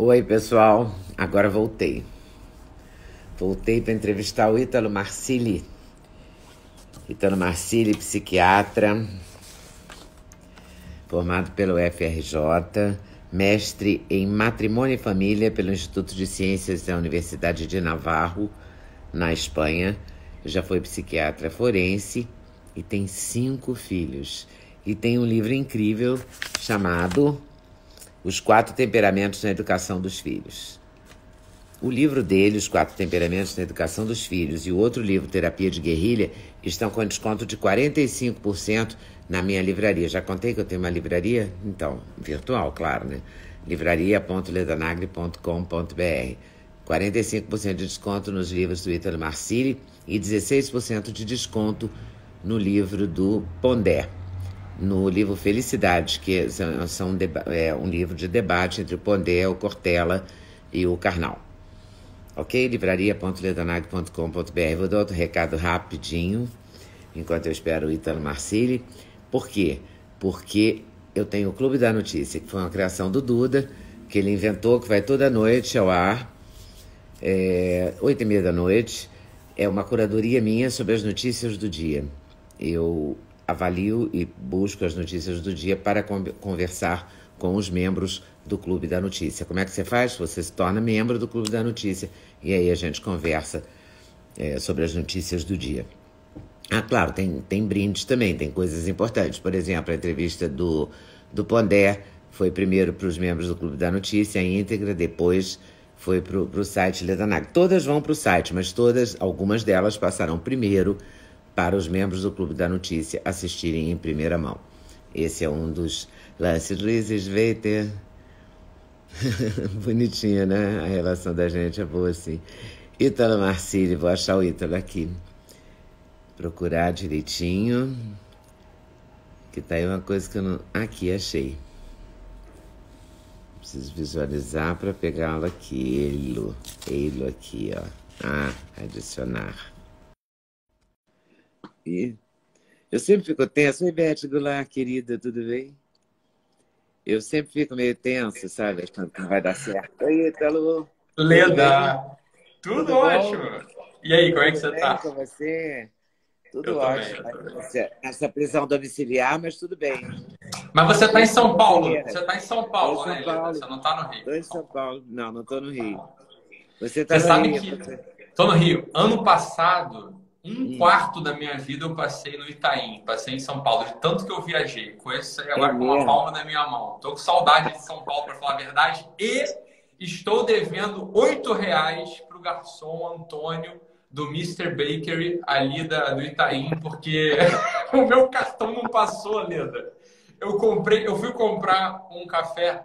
Oi, pessoal. Agora voltei. Voltei para entrevistar o Ítalo Marcili. Ítalo Marcili, psiquiatra, formado pelo FRJ, mestre em matrimônio e família pelo Instituto de Ciências da Universidade de Navarro, na Espanha. Já foi psiquiatra forense e tem cinco filhos. E tem um livro incrível chamado Os Quatro Temperamentos na Educação dos Filhos. O livro dele, Os Quatro Temperamentos na Educação dos Filhos, e o outro livro, Terapia de Guerrilha, estão com desconto de 45% na minha livraria. Já contei que eu tenho uma livraria? Então, virtual, claro, né? livraria.ledanagri.com.br 45% de desconto nos livros do Ítalo Marcilli e 16% de desconto no livro do Pondé, no livro Felicidade, que são, é um livro de debate entre o Pondé, o Cortella e o Karnal. Ok? livraria.ledanag.com.br. Vou dar outro recado rapidinho, enquanto eu espero o Ítalo Marcilli. Por quê? Porque eu tenho o Clube da Notícia, que foi uma criação do Duda, que ele inventou, que vai toda noite ao ar, é, oito e meia da noite. É uma curadoria minha sobre as notícias do dia. Eu avalio e busco as notícias do dia para conversar com os membros do Clube da Notícia. Como é que você faz? Você se torna membro do Clube da Notícia e aí a gente conversa é, sobre as notícias do dia. Ah, claro, tem, tem brindes também, tem coisas importantes. Por exemplo, a entrevista do, do Pondé foi primeiro para os membros do Clube da Notícia, íntegra, depois foi para o site Ledanag. Todas vão para o site, mas todas, algumas delas passarão primeiro para os membros do Clube da Notícia assistirem em primeira mão. Esse é um dos lances. Luiz Sveiter. Bonitinha, né? A relação da gente é boa assim. Ítalo Marcílio, vou achar o Ítalo aqui. Procurar direitinho. Que tá aí uma coisa que eu não. Aqui, achei. Preciso visualizar para pegá-lo aqui. Ele, aqui, ó. Ah, adicionar. Eu sempre fico tenso. Oi, Beth Goulart, querida, tudo bem? Eu sempre fico meio tenso, sabe? Quando não vai dar certo. Oi, Italo. Leda. Tudo, tudo ótimo. Bom? E aí, como é que você bem tá? com você? Tudo eu ótimo. Essa prisão domiciliar, mas tudo bem. Mas você está em São Paulo. Você está em São Paulo, né? Paulo. Você não está no Rio. Estou em São Paulo. Não, não estou no Rio. Você está no sabe Rio. Que... Tô no Rio. Ano passado, um hum. quarto da minha vida eu passei no Itaim, passei em São Paulo, de tanto que eu viajei. Conheço agora é com uma palma na minha mão. Tô com saudade de São Paulo, para falar a verdade. E estou devendo oito reais para o garçom Antônio do Mr. Bakery ali da, do Itaim, porque o meu cartão não passou, Leda. Eu comprei, eu fui comprar um café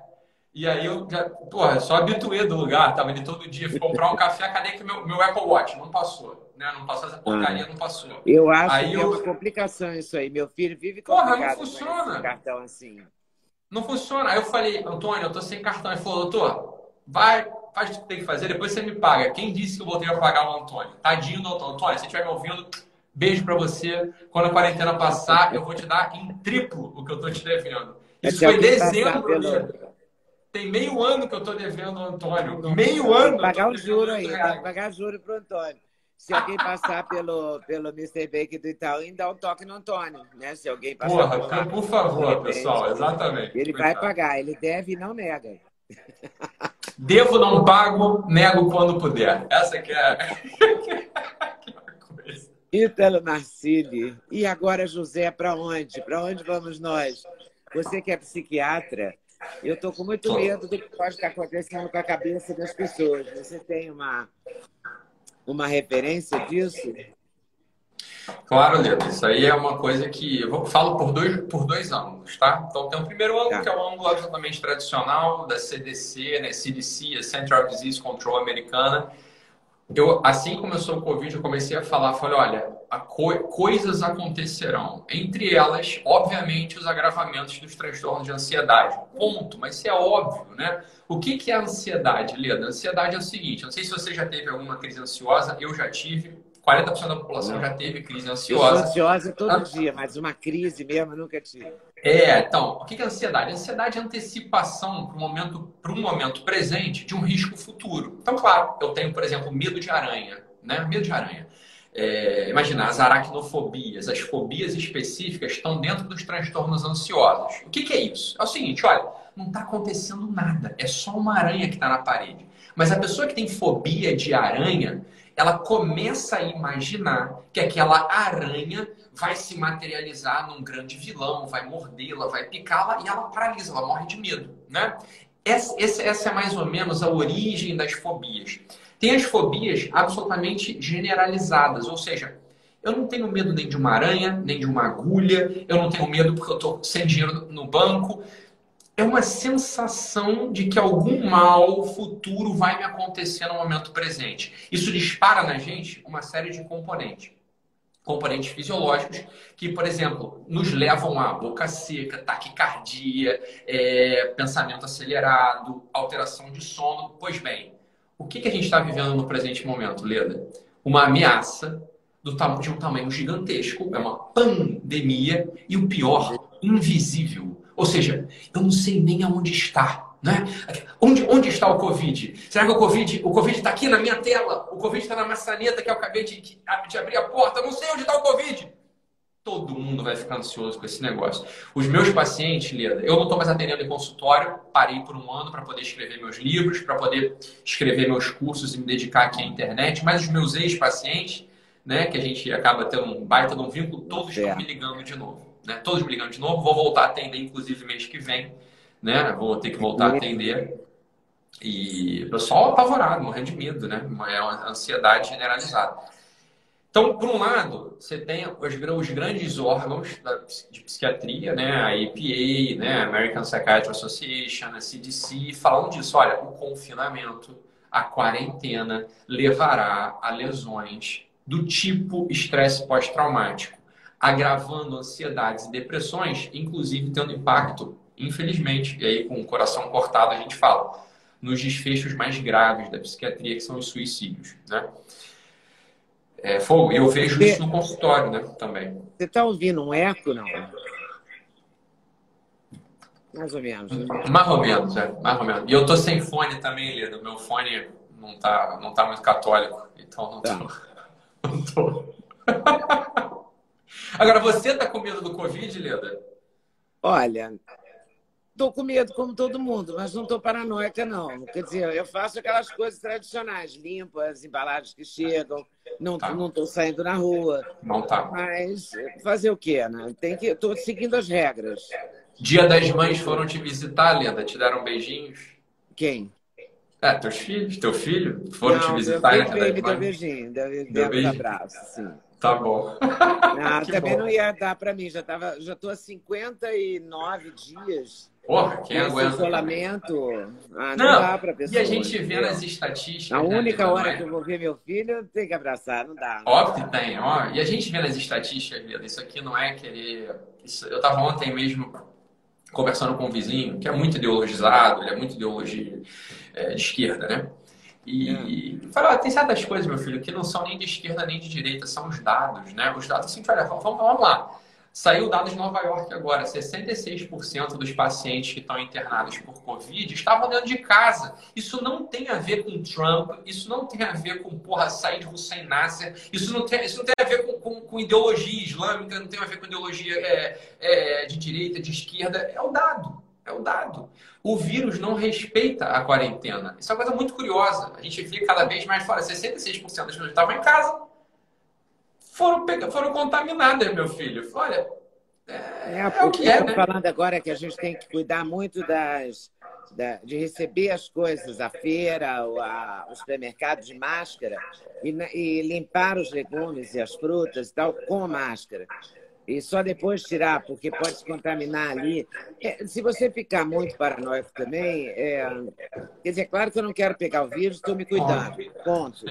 e aí eu já, porra, só habituei do lugar, tava ali todo dia, fui comprar um café, cadê que meu, meu Apple Watch? Não passou, né? Não passou essa porcaria, ah. não passou. Eu acho aí que é eu... é uma complicação isso aí. Meu filho vive Porra, não funciona. cartão assim. Não funciona. Aí eu falei, Antônio, eu tô sem cartão. Ele falou, doutor, vai, faz o que tem que fazer, depois você me paga. Quem disse que eu voltei a pagar o Antônio? Tadinho do Antônio. Antônio, se estiver me ouvindo, beijo para você. Quando a quarentena passar, eu vou te dar em triplo o que eu tô te devendo. Isso foi dezembro, pelo... Tem meio ano que eu tô devendo ao Antônio. Meio ano. Pagar o juro aí, pagar juro pro Antônio. Se alguém passar pelo, pelo Mr. Baker do Itaú, dá um toque no Antônio, né? Se alguém passar Porra, por, por favor, pessoal, exatamente. Ele vai pagar, ele deve e não nega. Devo, não pago, nego quando puder. Essa que é. Ítalo Marcili. E agora, José, para onde? Para onde vamos nós? Você que é psiquiatra, eu estou com muito medo do que pode estar acontecendo com a cabeça das pessoas. Você tem uma, uma referência disso? Claro, Leandro. Isso aí é uma coisa que eu falo por dois, por dois ângulos, tá? Então, tem o primeiro ângulo, tá. que é o ângulo absolutamente tradicional da CDC, né? CDC, a Central Disease Control americana. Eu, assim começou o Covid, eu comecei a falar, falei, olha, co coisas acontecerão. Entre elas, obviamente, os agravamentos dos transtornos de ansiedade. Ponto. Mas isso é óbvio, né? O que, que é ansiedade, Leda? Ansiedade é o seguinte, não sei se você já teve alguma crise ansiosa, eu já tive 40% da população já teve crise ansiosa. Eu ansiosa todo ah. dia, mas uma crise mesmo nunca tive. É, então, o que é ansiedade? Ansiedade é antecipação para um momento, para um momento presente de um risco futuro. Então, claro, eu tenho, por exemplo, medo de aranha, né? Medo de aranha. É, imagina, as aracnofobias, as fobias específicas estão dentro dos transtornos ansiosos. O que, que é isso? É o seguinte, olha, não está acontecendo nada, é só uma aranha que está na parede. Mas a pessoa que tem fobia de aranha, ela começa a imaginar que aquela aranha vai se materializar num grande vilão, vai mordê-la, vai picá-la e ela paralisa, ela morre de medo, né? Essa, essa é mais ou menos a origem das fobias. Tem as fobias absolutamente generalizadas, ou seja, eu não tenho medo nem de uma aranha, nem de uma agulha, eu não tenho medo porque eu estou sem dinheiro no banco. É uma sensação de que algum mal futuro vai me acontecer no momento presente. Isso dispara na gente uma série de componentes. Componentes fisiológicos que, por exemplo, nos levam a boca seca, taquicardia, é, pensamento acelerado, alteração de sono. Pois bem, o que, que a gente está vivendo no presente momento, Leda? Uma ameaça do de um tamanho gigantesco, é uma pandemia e o pior, invisível. Ou seja, eu não sei nem aonde está. Né? Onde, onde está o Covid? Será que o Covid o Covid está aqui na minha tela? O Covid está na maçaneta que eu acabei de, de abrir a porta? Eu não sei onde está o Covid. Todo mundo vai ficar ansioso com esse negócio. Os meus pacientes, Leda, eu não estou mais atendendo em consultório, parei por um ano para poder escrever meus livros, para poder escrever meus cursos e me dedicar aqui à internet, mas os meus ex-pacientes, né, que a gente acaba tendo um baita de um vínculo, todos estão me ligando de novo. Né? Todos me ligando de novo, vou voltar a atender, inclusive mês que vem, né? Vou ter que voltar a atender. E o pessoal apavorado, morrendo de medo, né? É uma ansiedade generalizada. Então, por um lado, você tem os, grandes órgãos da, de psiquiatria, né, a APA, né, American Psychiatry Association, a CDC, falando disso. Olha, o confinamento, a quarentena levará a lesões do tipo estresse pós-traumático, agravando ansiedades e depressões, inclusive tendo impacto, infelizmente, e aí com o coração cortado a gente fala, nos desfechos mais graves da psiquiatria, que são os suicídios, né? É, fogo. E eu vejo você, isso no consultório, né? Também. Você está ouvindo um eco, não? Mais ou menos. Mais ou menos, é. Mais ou menos. E eu tô sem fone também, Leda. Meu fone não tá, não tá muito católico. Então não tô. Tá. Não tô. Agora, você tá com medo do Covid, Leda? Olha, Estou com medo, como todo mundo, mas não estou paranoica, não. Quer dizer, eu faço aquelas coisas tradicionais, limpo as embalagens que chegam, não tá. não estou saindo na rua. Não tá. Mas fazer o quê, né? Tem que, estou seguindo as regras. Dia das Mães foram te visitar, Lenda? Te deram beijinhos? Quem? É, teus filhos, teu filho foram não, te visitar. Meu filho me deu beijinho, deu, deu um abraço, sim. Tá bom. Não, também bom. não ia dar para mim, já tava, já estou há 59 dias Porra, quem Esse aguenta? isolamento, ah, não, não, dá pra pessoa. E a gente vê nas estatísticas. A né, única hora é? que eu vou ver meu filho, tem que abraçar, não dá. Óbvio que tem, ó. E a gente vê nas estatísticas, Vida, isso aqui não é querer. Isso... eu estava ontem mesmo conversando com um vizinho que é muito ideologizado, ele é muito ideologia é, de esquerda, né? E é. fala, ah, tem certas coisas, meu filho, que não são nem de esquerda nem de direita, são os dados, né? Os dados, assim, olha, vamos, vamos lá. Saiu dados de Nova York agora, 66% dos pacientes que estão internados por Covid estavam dentro de casa. Isso não tem a ver com Trump, isso não tem a ver com, porra, Said Hussein Nasser, isso não tem, isso não tem a ver com, com, com ideologia islâmica, não tem a ver com ideologia é, é, de direita, de esquerda. É o dado, é o dado. O vírus não respeita a quarentena. Isso é uma coisa muito curiosa. A gente vê cada vez mais fora, 66% das pessoas estavam em casa foram, foram contaminadas, meu filho. Olha, é, é, é o que é, né? falando agora que a gente tem que cuidar muito das, da, de receber as coisas, a feira, o, a, o supermercado de máscara e, e limpar os legumes e as frutas e tal com máscara e só depois tirar, porque pode se contaminar ali. É, se você ficar muito paranoico também, é, quer dizer, claro que eu não quero pegar o vírus, estou me cuidando, ponto.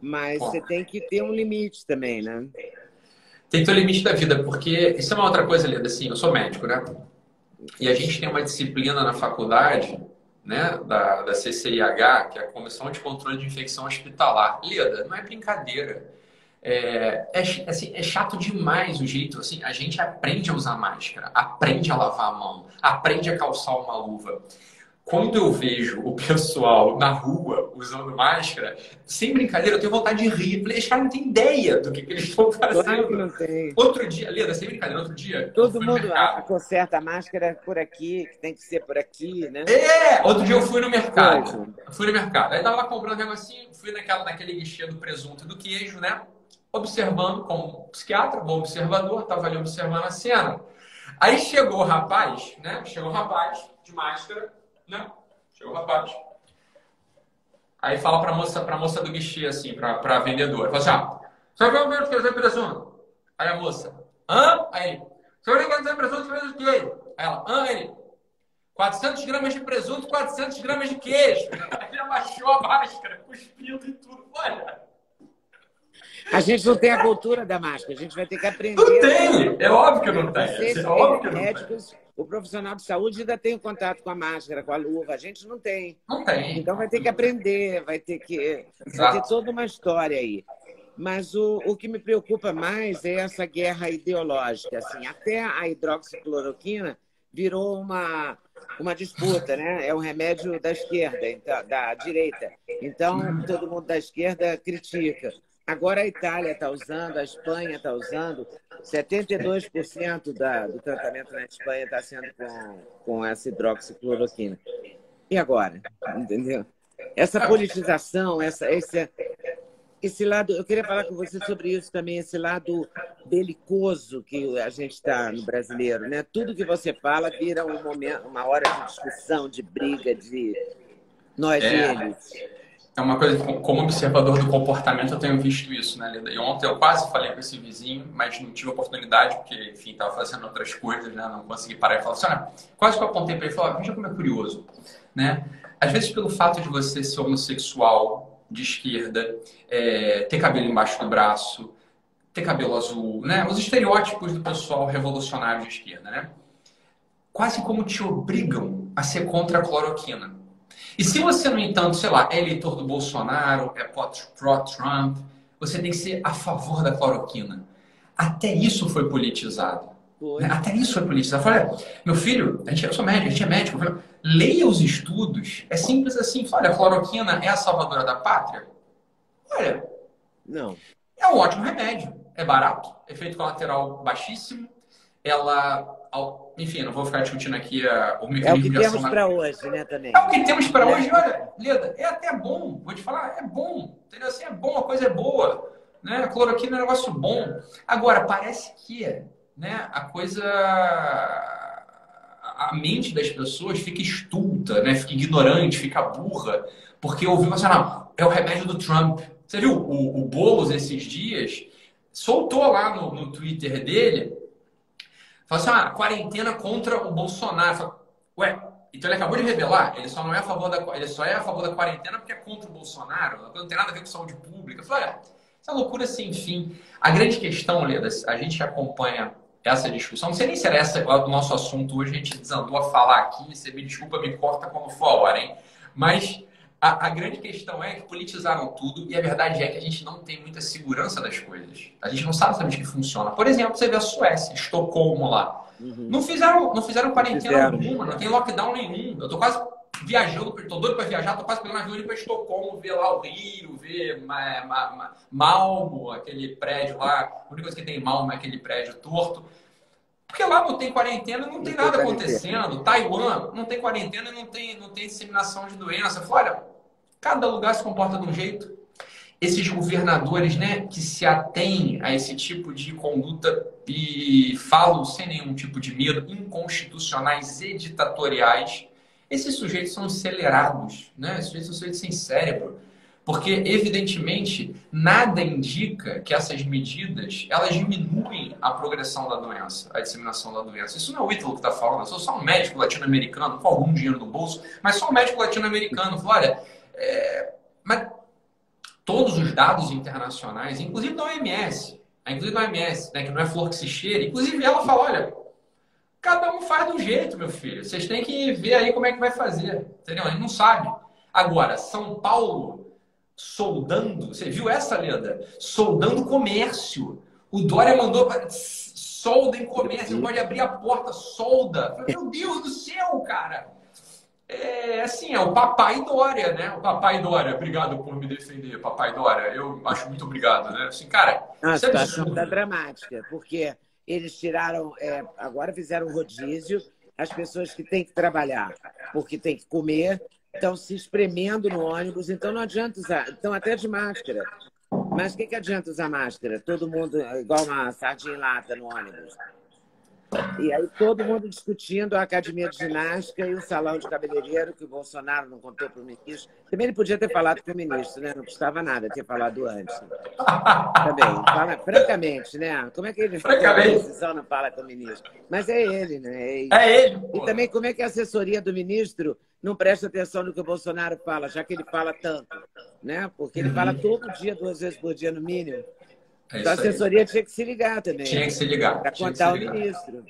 Mas você tem que ter um limite também, né? Tem que ter o limite da vida, porque isso é uma outra coisa, Leda, assim, eu sou médico, né? E a gente tem uma disciplina na faculdade, né, da, da CCIH, que é a Comissão de Controle de Infecção Hospitalar. Leda, não é brincadeira É, é, assim, é chato demais o jeito, assim, a gente aprende a usar máscara, aprende a lavar a mão, aprende a calçar uma luva quando eu vejo o pessoal na rua usando máscara, sem brincadeira, eu tenho vontade de rir. Falei, esse cara não tem ideia do que, que eles estão fazendo. Claro que não tem. Outro dia, Leda, sem brincadeira, outro dia. Todo mundo conserta a máscara por aqui, que tem que ser por aqui, né? É! Outro dia eu fui no mercado. Fui no mercado. Aí tava lá comprando um negocinho, fui naquela, naquele guichê do presunto e do queijo, né? Observando como psiquiatra, bom observador, tava ali observando a cena. Aí chegou o rapaz, né? Chegou o rapaz de máscara né? Chegou o rapaz. Aí fala pra moça, pra moça do guichê, assim, pra vendedora. Fala assim, ah, você vai ver o que presunto? Aí a moça, hã? Aí vai ver o presunto fez o quê? Ela, hã? Aí ele, 400 gramas de presunto, 400 gramas de queijo. Aí ele abaixou a máscara, cuspindo e tudo. Olha... A gente não tem a cultura da máscara, a gente vai ter que aprender. Não tem, é óbvio que não tem. É óbvio que não médicos, tem o profissional de saúde ainda tem contato com a máscara, com a luva. A gente não tem. Não tem. Então vai ter que aprender, vai ter que. Vai ter toda uma história aí. Mas o, o que me preocupa mais é essa guerra ideológica. Assim, até a hidroxicloroquina virou uma, uma disputa, né? É o remédio da esquerda, então, da direita. Então, todo mundo da esquerda critica. Agora a Itália está usando, a Espanha está usando. 72% da, do tratamento na Espanha está sendo com, com essa hidroxicloroquina. E agora? Entendeu? Essa politização, essa, esse, esse lado. Eu queria falar com você sobre isso também, esse lado belicoso que a gente está no brasileiro. Né? Tudo que você fala vira um momento, uma hora de discussão, de briga, de nós é. e eles é uma coisa que, como observador do comportamento, eu tenho visto isso, né, Leda? E ontem eu quase falei com esse vizinho, mas não tive oportunidade, porque, enfim, estava fazendo outras coisas, né? Não consegui parar e falar assim, olha, quase que eu apontei para ele e falei, veja como é curioso, né? Às vezes, pelo fato de você ser homossexual, de esquerda, é, ter cabelo embaixo do braço, ter cabelo azul, né? Os estereótipos do pessoal revolucionário de esquerda, né? Quase como te obrigam a ser contra a cloroquina. E se você, no entanto, sei lá, é eleitor do Bolsonaro, é pró-Trump, você tem que ser a favor da cloroquina. Até isso foi politizado. Né? Até isso foi politizado. Eu falei, meu filho, a gente, eu sou médico, a gente é médico. Falei, leia os estudos. É simples assim. Olha, a cloroquina é a salvadora da pátria? Olha. Não. É um ótimo remédio. É barato, efeito colateral baixíssimo. Ela enfim, não vou ficar discutindo aqui a, o mecanismo É o que temos para hoje, né, também. É o que temos para é. hoje. Olha, Leda, é até bom. Vou te falar, é bom. Entendeu? Assim, é bom, a coisa é boa. Né? A cloroquina é um negócio bom. Agora, parece que né, a coisa... A mente das pessoas fica estulta, né? fica ignorante, fica burra, porque ouviu assim, não, é o remédio do Trump. Você viu o, o Boulos esses dias? Soltou lá no, no Twitter dele Fala assim, ah, quarentena contra o Bolsonaro. Ué, então ele acabou de revelar, ele só não é a favor da, ele só é a favor da quarentena porque é contra o Bolsonaro, não tem nada a ver com saúde pública. Fala, olha, essa loucura sem fim. A grande questão, Leda, a gente acompanha essa discussão, não sei nem se era essa o nosso assunto hoje, a gente desandou a falar aqui, você me desculpa, me corta quando for a hora, hein? Mas a, a, grande questão é que politizaram tudo e a verdade é que a gente não tem muita segurança das coisas. A gente não sabe exatamente que funciona. Por exemplo, você vê a Suécia, Estocolmo lá. Uhum. Não fizeram, não fizeram quarentena alguma, não tem lockdown nenhum. Eu tô quase viajando, tô doido para viajar, tô quase pegando avião para Estocolmo, ver lá o Rio, ver ma, ma, ma, Malmo, aquele prédio lá. A única coisa que tem Malmo é aquele prédio torto. Porque lá não tem quarentena, não tem nada acontecendo. Taiwan não tem quarentena, não tem, não tem disseminação de doença. Fora, Cada lugar se comporta de um jeito. Esses governadores né, que se atêm a esse tipo de conduta e falam sem nenhum tipo de medo, inconstitucionais e ditatoriais, esses sujeitos são acelerados, né? esses sujeitos são sujeitos sem cérebro. Porque, evidentemente, nada indica que essas medidas elas diminuem a progressão da doença, a disseminação da doença. Isso não é o Ítalo que está falando, eu sou só um médico latino-americano com algum dinheiro no bolso, mas só um médico latino-americano. Olha, é, mas todos os dados internacionais, inclusive da OMS, inclusive da OMS, né, que não é flor que se cheira, inclusive ela fala, olha, cada um faz do jeito, meu filho. Vocês têm que ver aí como é que vai fazer. Entendeu? A gente não sabe. Agora, São Paulo soldando. Você viu essa, Leda? Soldando comércio. O Dória mandou solda em comércio, pode abrir a porta, solda. Meu Deus do céu, cara! É assim, é o papai Dória, né? O papai Dória, obrigado por me defender, papai Dória. Eu acho muito obrigado, né? Assim, cara, a situação está dramática, porque eles tiraram, é, agora fizeram rodízio, as pessoas que têm que trabalhar, porque têm que comer, estão se espremendo no ônibus, então não adianta usar, estão até de máscara. Mas o que, que adianta usar máscara? Todo mundo igual uma sardinha em lata no ônibus. E aí todo mundo discutindo a academia de ginástica e o salão de cabeleireiro que o Bolsonaro não contou para o ministro. Também ele podia ter falado com o ministro, né? Não custava nada ter falado antes. Também. Fala, francamente, né? Como é que ele a decisão não fala com o ministro? Mas é ele, né? É ele. É ele e também como é que a assessoria do ministro não presta atenção no que o Bolsonaro fala, já que ele fala tanto, né? Porque ele fala todo dia, duas vezes por dia no mínimo. É então a assessoria aí. tinha que se ligar também. Tinha que se ligar. Para contar o ministro.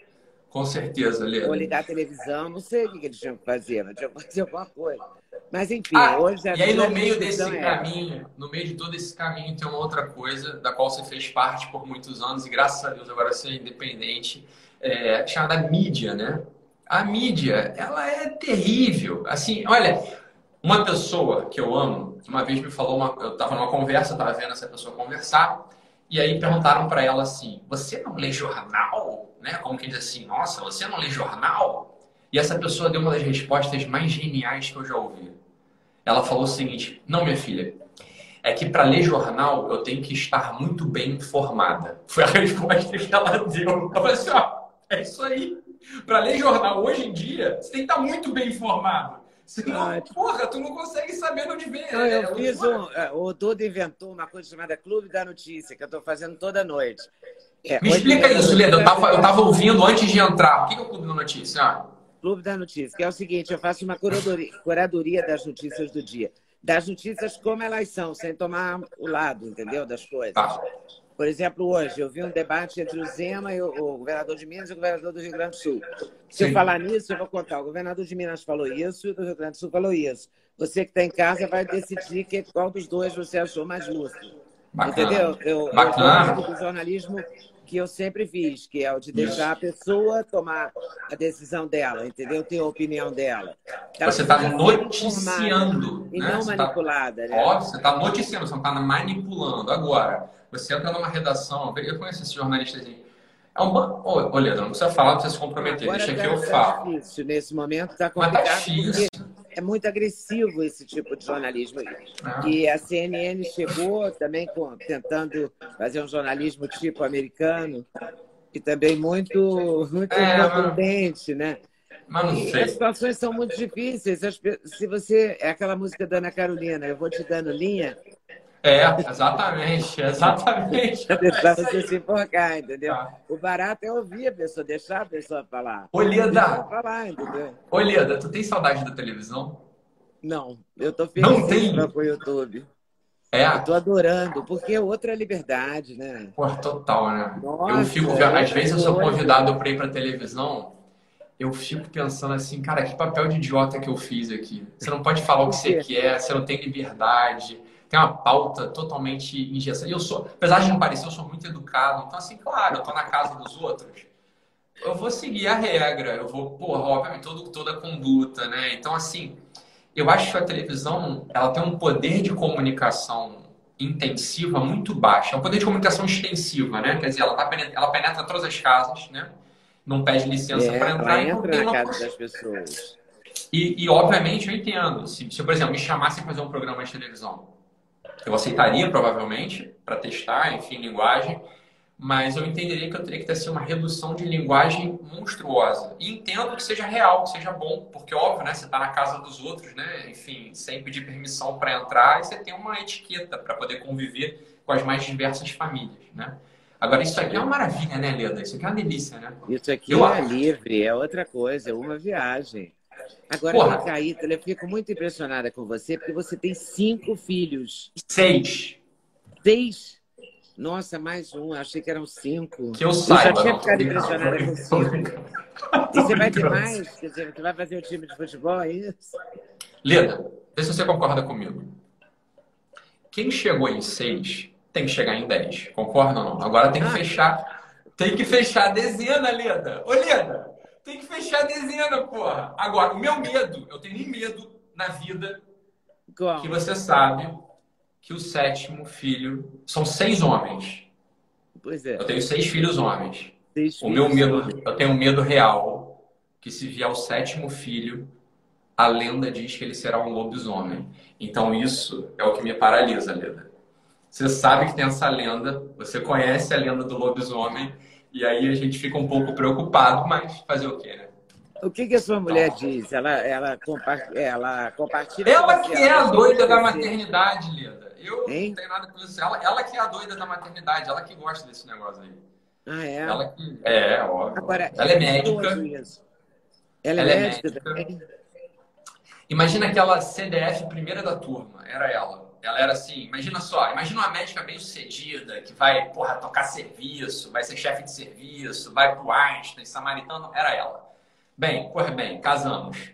Com certeza, Lê. Ou ligar a televisão, não sei o que eles tinham que fazer, mas tinham que fazer alguma coisa. Mas enfim, ah, hoje E aí, no meio desse é... caminho, no meio de todo esse caminho, tem uma outra coisa da qual você fez parte por muitos anos, e graças a Deus agora você é independente, é, chamada mídia, né? A mídia, ela é terrível. Assim, olha, uma pessoa que eu amo, uma vez me falou, uma, eu estava numa conversa, estava vendo essa pessoa conversar, e aí perguntaram para ela assim: Você não lê jornal? Né? Como quem diz assim: Nossa, você não lê jornal? E essa pessoa deu uma das respostas mais geniais que eu já ouvi. Ela falou o seguinte: Não, minha filha, é que para ler jornal eu tenho que estar muito bem informada. Foi a resposta que ela deu. Eu falei assim: Ó, é isso aí. Para ler jornal hoje em dia, você tem que estar muito bem informado. Senão, ah, porra, tu não consegue saber onde vem. Não, eu é, fiz um. É, o Duda inventou uma coisa chamada Clube da Notícia, que eu estou fazendo toda noite. É, Me explica isso, Leda. Eu estava eu tava ouvindo antes de entrar. O que é o Clube da Notícia? Ah. Clube da Notícia, que é o seguinte: eu faço uma curadoria, curadoria das notícias do dia. Das notícias como elas são, sem tomar o lado, entendeu? Das coisas. Tá. Por exemplo, hoje eu vi um debate entre o Zema e o, o governador de Minas e o governador do Rio Grande do Sul. Se Sim. eu falar nisso, eu vou contar. O governador de Minas falou isso e o do Rio Grande do Sul falou isso. Você que está em casa vai decidir que, qual dos dois você achou mais justo. Bacana. Entendeu? Eu, Bacana. eu do jornalismo que eu sempre fiz, que é o de deixar a pessoa tomar a decisão dela, entendeu? Ter a opinião dela. Ela você está noticiando. E né? não você tá manipulada. Tá... Né? Óbvio, você está noticiando, você não está manipulando. Agora, você entra numa redação, eu conheço esse jornalista assim. É um Ô, ô Leandro, não precisa falar, não precisa se comprometer. Agora Deixa tá, que eu tá falo. Difícil. Nesse momento está complicado. Mas tá difícil é muito agressivo esse tipo de jornalismo. Ah. E a CNN chegou também com, tentando fazer um jornalismo tipo americano e também muito, muito é, contundente, né? Mas não sei. as situações são muito difíceis. Se você. É aquela música da Ana Carolina, eu vou te dando linha. É, exatamente, exatamente. Deixar você se enforcar, entendeu? Tá. O barato é ouvir a pessoa, deixar a pessoa falar. Ô, Lida. Falar, entendeu? Ô, Lida, tu tem saudade da televisão? Não, eu tô feliz Não tem. com o YouTube. É. Eu tô adorando, porque é outra liberdade, né? Pô, total, né? Nossa, eu fico, às vezes eu sou convidado para ir pra televisão, eu fico pensando assim, cara, que papel de idiota que eu fiz aqui. Você não pode falar o que você quer, você não tem liberdade tem uma pauta totalmente engessada. Eu sou, apesar de não parecer, eu sou muito educado. Então, assim, claro, eu tô na casa dos outros. Eu vou seguir a regra, eu vou, porra, obviamente, todo, toda a conduta, né? Então, assim, eu acho que a televisão, ela tem um poder de comunicação intensiva muito baixo. É um poder de comunicação extensiva, né? Quer dizer, ela, tá, ela penetra todas as casas, né? Não pede licença é, para entrar. Entra na casa das pessoas. E, e, obviamente, eu entendo. Se, se, por exemplo, me chamassem para fazer um programa de televisão, eu aceitaria provavelmente para testar, enfim, linguagem, mas eu entenderia que eu teria que ter assim, uma redução de linguagem monstruosa. E entendo que seja real, que seja bom, porque óbvio, né, você está na casa dos outros, né, enfim, sem pedir permissão para entrar, e você tem uma etiqueta para poder conviver com as mais diversas famílias, né? Agora, isso aqui é uma maravilha, né, Leda? Isso aqui é uma delícia, né? Isso aqui eu é acho. livre, é outra coisa, é uma viagem. Agora, Porra. Caíta, eu fico muito impressionada com você, porque você tem cinco filhos. Seis. Seis? Nossa, mais um. Achei que eram cinco. Que eu saiba. Eu já tinha ficado impressionada com cinco. E você vai ter mais? Quer dizer, você vai fazer o um time de futebol, é isso? Leda, vê se você concorda comigo. quem chegou em 6 tem que chegar em 10. Concorda ou não? Agora tem que ah. fechar. Tem que fechar a dezena, Leda. Ô, Leda, tem que fechar a dezena, porra. Agora, o meu medo, eu tenho medo na vida que você sabe que o sétimo filho são seis homens. Pois é. Eu tenho seis filhos homens. Seis o meu medo, eu tenho um medo real que se vier o sétimo filho, a lenda diz que ele será um lobisomem. Então isso é o que me paralisa, Leda. Você sabe que tem essa lenda, você conhece a lenda do lobisomem, e aí a gente fica um pouco preocupado, mas fazer o quê, né? O que, que a sua mulher diz? Ela, ela, compartilha, ela compartilha. Ela que é a doida da maternidade, Leda. Eu hein? não tenho nada com isso. Ela, ela que é a doida da maternidade, ela que gosta desse negócio aí. Ah, é? Ela que. É, óbvio. Agora, ela é médica. Ela é ela médica, é médica também? Imagina aquela CDF primeira da turma, era ela. Ela era assim, imagina só, imagina uma médica bem sucedida, que vai, porra, tocar serviço, vai ser chefe de serviço, vai pro Einstein, samaritano, era ela. Bem, corre bem, casamos.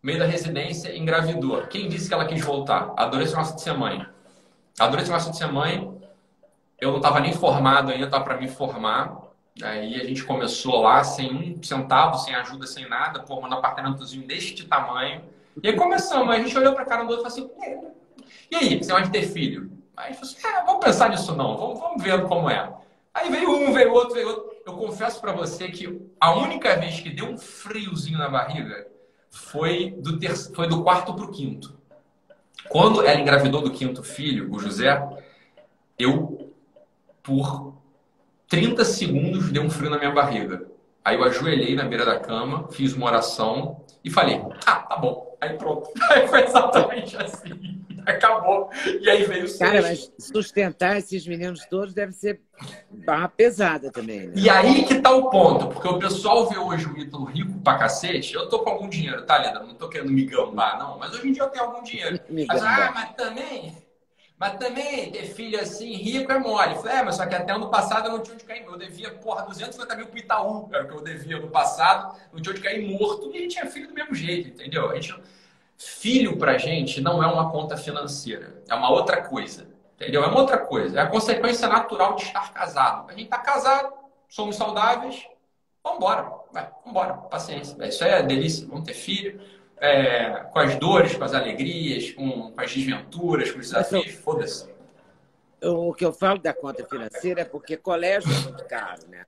meio da residência, engravidou. Quem disse que ela quis voltar? Adorei esse negócio de ser mãe. Adorei esse negócio de ser mãe. Eu não estava nem formado ainda, estava para me formar. Aí a gente começou lá sem um centavo, sem ajuda, sem nada, formando um apartamentozinho deste tamanho. E aí começamos, a gente olhou para cara do outro e falou assim: e aí, você vai ter filho? Aí assim: é, vamos pensar nisso não, vamos, vamos ver como é. Aí veio um, veio outro, veio outro. Eu confesso para você que a única vez que deu um friozinho na barriga foi do, ter... foi do quarto para o quinto. Quando ela engravidou do quinto filho, o José, eu, por 30 segundos, dei um frio na minha barriga. Aí eu ajoelhei na beira da cama, fiz uma oração e falei: Ah, tá bom. Aí pronto. Aí foi exatamente assim. Acabou. E aí veio o Cara, mas sustentar esses meninos todos deve ser barra pesada também, né? E aí que tá o ponto, porque o pessoal vê hoje o Ítalo rico pra cacete. Eu tô com algum dinheiro, tá, Leda? Não tô querendo me gambar, não. Mas hoje em dia eu tenho algum dinheiro. mas, ah, mas também mas também ter filho assim, rico é mole. Falei, é, mas só que até ano passado eu não tinha onde cair. Eu devia, porra, 250 mil pro Itaú, era o que eu devia no passado. Não tinha onde cair morto. E a gente tinha filho do mesmo jeito, entendeu? A gente, filho pra gente não é uma conta financeira. É uma outra coisa. Entendeu? É uma outra coisa. É a consequência natural de estar casado. A gente tá casado, somos saudáveis, vambora. Vai, vambora. Paciência. Isso é delícia. Vamos ter filho é, com as dores, com as alegrias, com, com as desventuras, com os desafios, foda-se. O que eu falo da conta financeira é porque colégio é muito caro, né?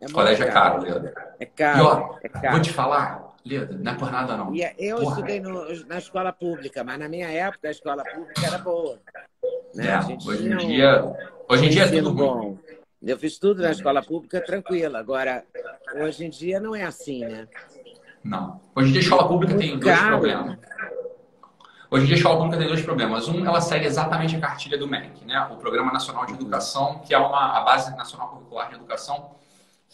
É colégio caro. é caro, Leda. É caro, ó, é caro. Vou te falar, Leda, não é por nada não. E é, eu Porra. estudei no, na escola pública, mas na minha época a escola pública era boa. Né? É, hoje em dia, hoje em dia é tudo bom. Eu fiz tudo na escola pública tranquilo. Agora, hoje em dia não é assim, né? Não. Hoje em dia a escola pública tem dois problemas. Hoje em dia a escola pública tem dois problemas. Um, ela segue exatamente a cartilha do MEC, né? o Programa Nacional de Educação, que é uma, a Base Nacional Curricular de Educação,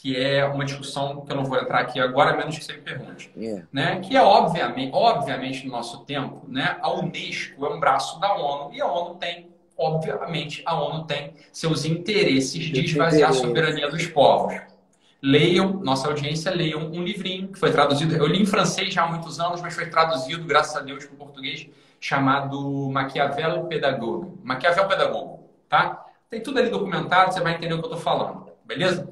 que é uma discussão que eu não vou entrar aqui agora, a menos que você me pergunte. Yeah. Né? Que é, obviamente, obviamente, no nosso tempo, né? a Unesco é um braço da ONU e a ONU tem, obviamente, a ONU tem seus interesses de esvaziar a soberania dos povos leiam, nossa audiência, leiam um livrinho que foi traduzido. Eu li em francês já há muitos anos, mas foi traduzido, graças a Deus, para o português, chamado Maquiavel Pedagogo. Maquiavel Pedagogo, tá? Tem tudo ali documentado, você vai entender o que eu estou falando, beleza?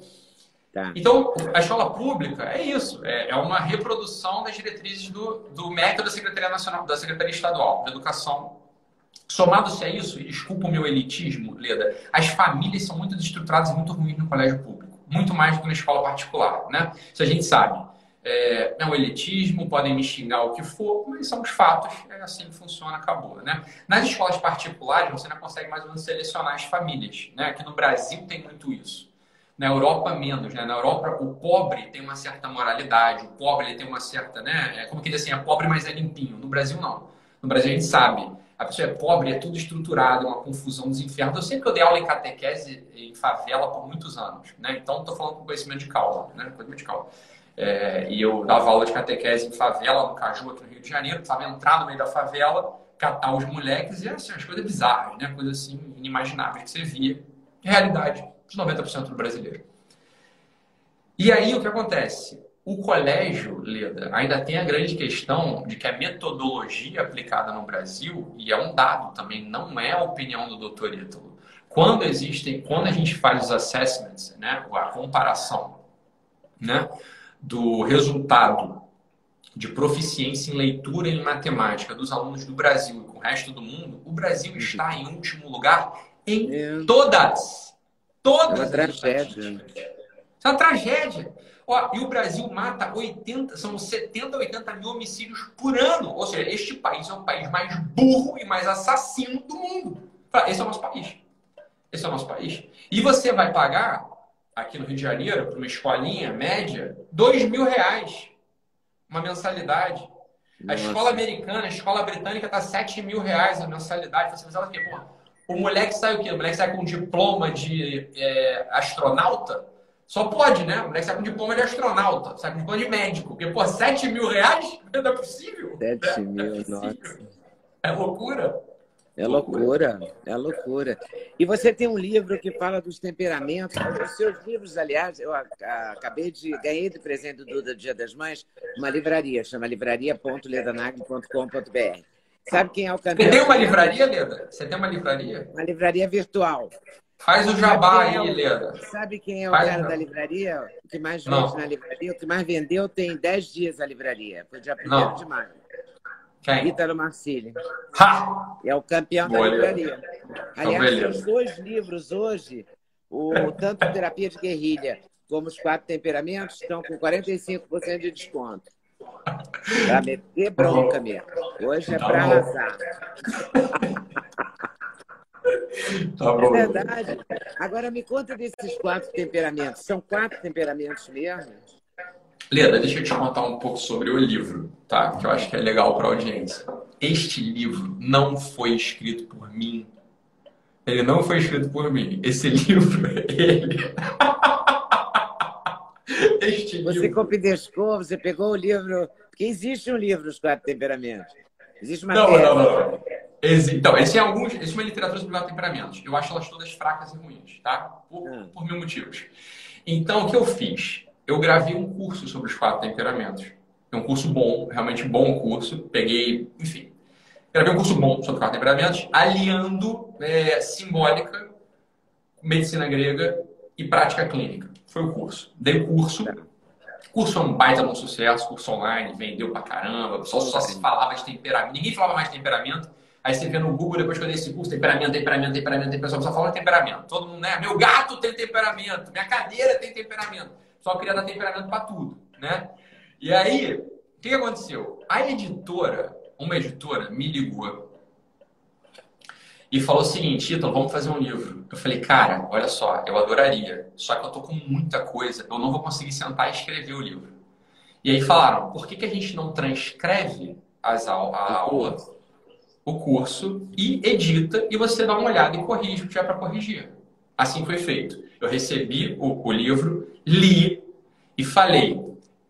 Tá. Então, a escola pública é isso, é, é uma reprodução das diretrizes do, do método da Secretaria Nacional, da Secretaria Estadual de Educação. Somado-se a isso, desculpa o meu elitismo, Leda, as famílias são muito destruturadas e muito ruins no colégio público muito mais do que na escola particular, né? Isso a gente sabe. É, é um elitismo, podem me xingar o que for, mas são os fatos, é assim que funciona, acabou, né? Nas escolas particulares, você não consegue mais ou menos selecionar as famílias, né? Aqui no Brasil tem muito isso. Na Europa, menos, né? Na Europa, o pobre tem uma certa moralidade, o pobre ele tem uma certa, né? É como que diz assim, é pobre, mas é limpinho. No Brasil, não. No Brasil, a gente sabe a pessoa é pobre, é tudo estruturado, é uma confusão dos infernos. Eu sei que eu dei aula em catequese em favela por muitos anos, né? Então, estou falando com conhecimento de causa, né? Conhecimento de causa. É, e eu dava aula de catequese em favela, no Caju, aqui no Rio de Janeiro. Precisava entrar no meio da favela, catar os moleques e assim, as coisas bizarras, né? Coisas assim, inimagináveis que você via. Realidade de 90% do brasileiro. E aí, o que acontece? o colégio, Leda, ainda tem a grande questão de que a metodologia aplicada no Brasil, e é um dado também, não é a opinião do doutor Ítalo. Quando existem, quando a gente faz os assessments, né, a comparação né, do resultado de proficiência em leitura e em matemática dos alunos do Brasil e com o resto do mundo, o Brasil uhum. está em último lugar em todas. Todas. É uma tragédia. É uma tragédia. Ó, e o Brasil mata 80, são 70, 80 mil homicídios por ano. Ou seja, este país é o país mais burro e mais assassino do mundo. Esse é o nosso país. Esse é o nosso país. E você vai pagar, aqui no Rio de Janeiro, para uma escolinha média, 2 mil reais. Uma mensalidade. A Nossa. escola americana, a escola britânica está 7 mil reais a mensalidade. Você vai o quê? Pô, o moleque sai o quê? O moleque sai com diploma de é, astronauta? Só pode, né? O moleque sai com diploma de astronauta, sai com diploma de médico. Porque, pô, 7 mil reais? Não é possível. 7 mil, é nossa. É loucura. É loucura, é loucura. E você tem um livro que fala dos temperamentos. Os seus livros, aliás, eu acabei de ganhei de presente do Duda Dia das Mães uma livraria, chama livraria.ledanagli.com.br. Sabe quem é o campeão? Você tem uma livraria, Leda? Você tem uma livraria? Uma livraria virtual. Faz o jabá é aí, Leda. Sabe quem é o Faz cara não. da livraria? O que mais vende não. na livraria? O que mais vendeu tem 10 dias a livraria. Foi dia 1 de maio. Quem? Ítalo Marcilli. Ha! É o campeão Boa, da livraria. Então, Aliás, os dois livros hoje, o tanto Terapia de Guerrilha como os Quatro Temperamentos, estão com 45% de desconto. Para meter bronca mesmo. Hoje é tá para arrasar. Tá é verdade. Agora me conta desses quatro temperamentos. São quatro temperamentos mesmo? Leda, deixa eu te contar um pouco sobre o livro, tá? Que eu acho que é legal para a audiência. Este livro não foi escrito por mim. Ele não foi escrito por mim. Esse livro, ele. Este você livro... copidescou, você pegou o livro. Porque existe um livro, Os Quatro Temperamentos. Existe uma não, não, não, não. Então, esse é alguns, esse é uma literatura sobre quatro temperamentos. Eu acho elas todas fracas e ruins, tá? Por, ah. por mil motivos. Então, o que eu fiz? Eu gravei um curso sobre os quatro temperamentos. É um curso bom, realmente bom curso. Peguei, enfim, gravei um curso bom sobre quatro temperamentos, aliando é, simbólica, medicina grega e prática clínica. Foi o curso. Dei o curso. O curso é um baita um sucesso, curso online, vendeu pra caramba, só, só se falava de temperamento. Ninguém falava mais de temperamento Aí você vê no Google, depois que eu dei esse curso, temperamento, temperamento, temperamento, temperamento, só fala temperamento. Todo mundo, né? Meu gato tem temperamento, minha cadeira tem temperamento. Só queria dar temperamento para tudo, né? E aí, o que aconteceu? A editora, uma editora, me ligou e falou o seguinte, Ítalo, vamos fazer um livro. Eu falei, cara, olha só, eu adoraria, só que eu tô com muita coisa, eu não vou conseguir sentar e escrever o livro. E aí falaram, por que, que a gente não transcreve as a aula o curso e edita e você dá uma olhada e corrige o que tiver para corrigir. Assim foi feito. Eu recebi o, o, livro, li e falei: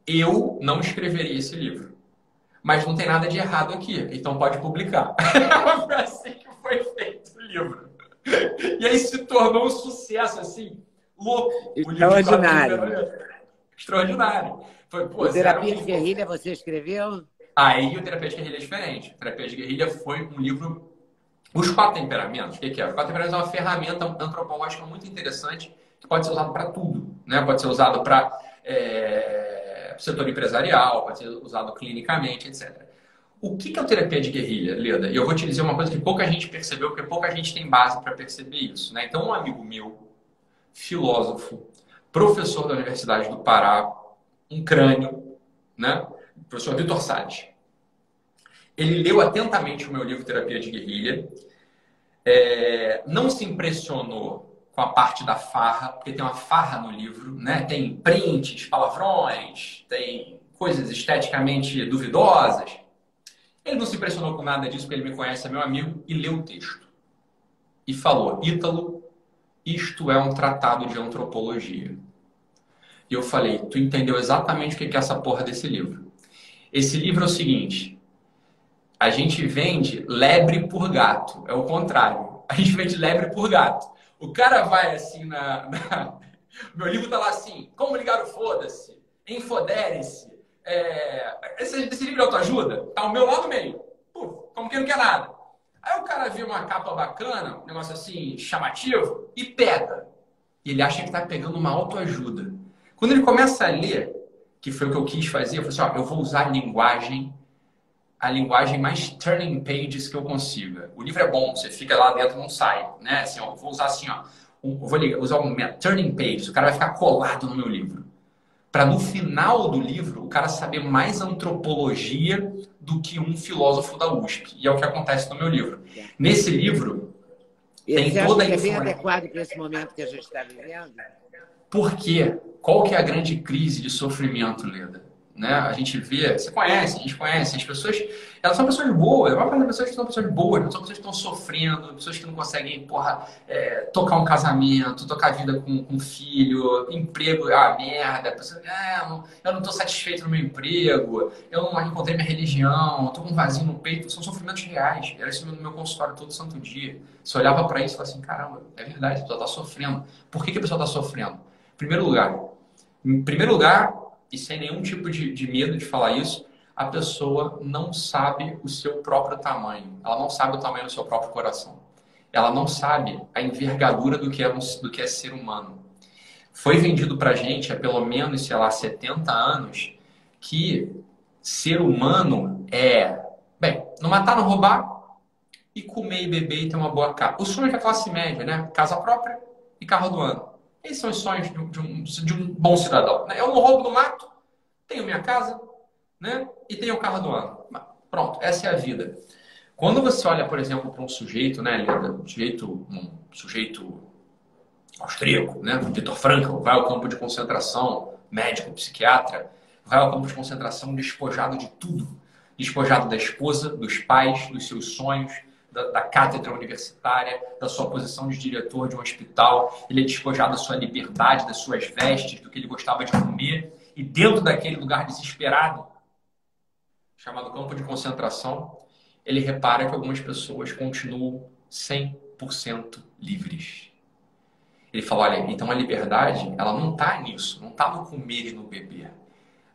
eu não escreveria esse livro. Mas não tem nada de errado aqui, então pode publicar. assim foi feito o livro. E aí se tornou um sucesso assim, louco. Extraordinário. Extraordinário. Foi, pô, o Terapia de Guerrilha você escreveu? Aí o Terapia de Guerrilha é diferente. O Terapia de Guerrilha foi um livro. Os quatro temperamentos, o que, é? Os quatro temperamentos é uma ferramenta antropológica muito interessante que pode ser usado para tudo. Né? Pode ser usado para é, setor empresarial, pode ser usado clinicamente, etc. O que é o terapia de guerrilha, Leda? E eu vou te dizer uma coisa que pouca gente percebeu, porque pouca gente tem base para perceber isso. Né? Então, um amigo meu, filósofo, professor da Universidade do Pará, um crânio, né? professor Vitor Salles. Ele leu atentamente o meu livro Terapia de Guerrilha, é, não se impressionou com a parte da farra, porque tem uma farra no livro, né? Tem prints, palavrões, tem coisas esteticamente duvidosas. Ele não se impressionou com nada disso, porque ele me conhece, é meu amigo, e leu o texto. E falou: Ítalo, isto é um tratado de antropologia. E eu falei: Tu entendeu exatamente o que é essa porra desse livro? Esse livro é o seguinte: a gente vende lebre por gato. É o contrário. A gente vende lebre por gato. O cara vai assim na. na... Meu livro tá lá assim: como ligar o foda-se? Enfodere-se. É... Esse, esse livro de autoajuda tá o meu lá no meio. Pô, como que não quer nada. Aí o cara vê uma capa bacana, um negócio assim, chamativo, e pega. E ele acha que está pegando uma autoajuda. Quando ele começa a ler, que foi o que eu quis fazer, eu falei assim, ó, eu vou usar a linguagem, a linguagem mais turning pages que eu consiga. O livro é bom, você fica lá dentro não sai, né? Assim, ó, vou usar assim, ó, eu vou usar um turning pages, o cara vai ficar colado no meu livro. Para no final do livro, o cara saber mais antropologia do que um filósofo da USP. E é o que acontece no meu livro. Nesse livro, tem toda a informação. é bem adequado para esse momento que a gente está vivendo? Por quê? Qual que é a grande crise de sofrimento, Leda? Né? A gente vê, você conhece, a gente conhece, as pessoas, elas são pessoas boas, a maior pessoas que são pessoas boas, não são pessoas que estão sofrendo, pessoas que não conseguem, porra, é, tocar um casamento, tocar a vida com, com um filho, emprego, ah, merda, pessoa, ah, eu não estou satisfeito no meu emprego, eu não encontrei minha religião, estou com um vazio no peito, são sofrimentos reais, era isso no meu consultório todo santo dia. Você olhava para isso e falava assim, caramba, é verdade, a pessoa está sofrendo. Por que, que a pessoa está sofrendo? Em primeiro lugar, em primeiro lugar, e sem nenhum tipo de, de medo de falar isso, a pessoa não sabe o seu próprio tamanho. Ela não sabe o tamanho do seu próprio coração. Ela não sabe a envergadura do que é, do que é ser humano. Foi vendido para gente há pelo menos, sei lá, 70 anos que ser humano é, bem, não matar, não roubar e comer e beber e ter uma boa casa. O sonho da classe média, né? Casa própria e carro do ano. Esses são os sonhos de um, de um, de um bom cidadão. Né? Eu não roubo no mato, tenho minha casa né? e tenho o carro do ano. Pronto, essa é a vida. Quando você olha, por exemplo, para um sujeito, né, um sujeito, um sujeito austríaco, né, Viktor Frankl, vai ao campo de concentração, médico, psiquiatra, vai ao campo de concentração despojado de tudo, despojado da esposa, dos pais, dos seus sonhos, da, da, cátedra universitária, da sua posição de diretor de um hospital, ele é despojado da sua liberdade, das suas vestes, do que ele gostava de comer, e dentro daquele lugar desesperado, chamado campo de concentração, ele repara que algumas pessoas continuam 100% livres. Ele fala, olha, então a liberdade, ela não está nisso, não está no comer e no beber.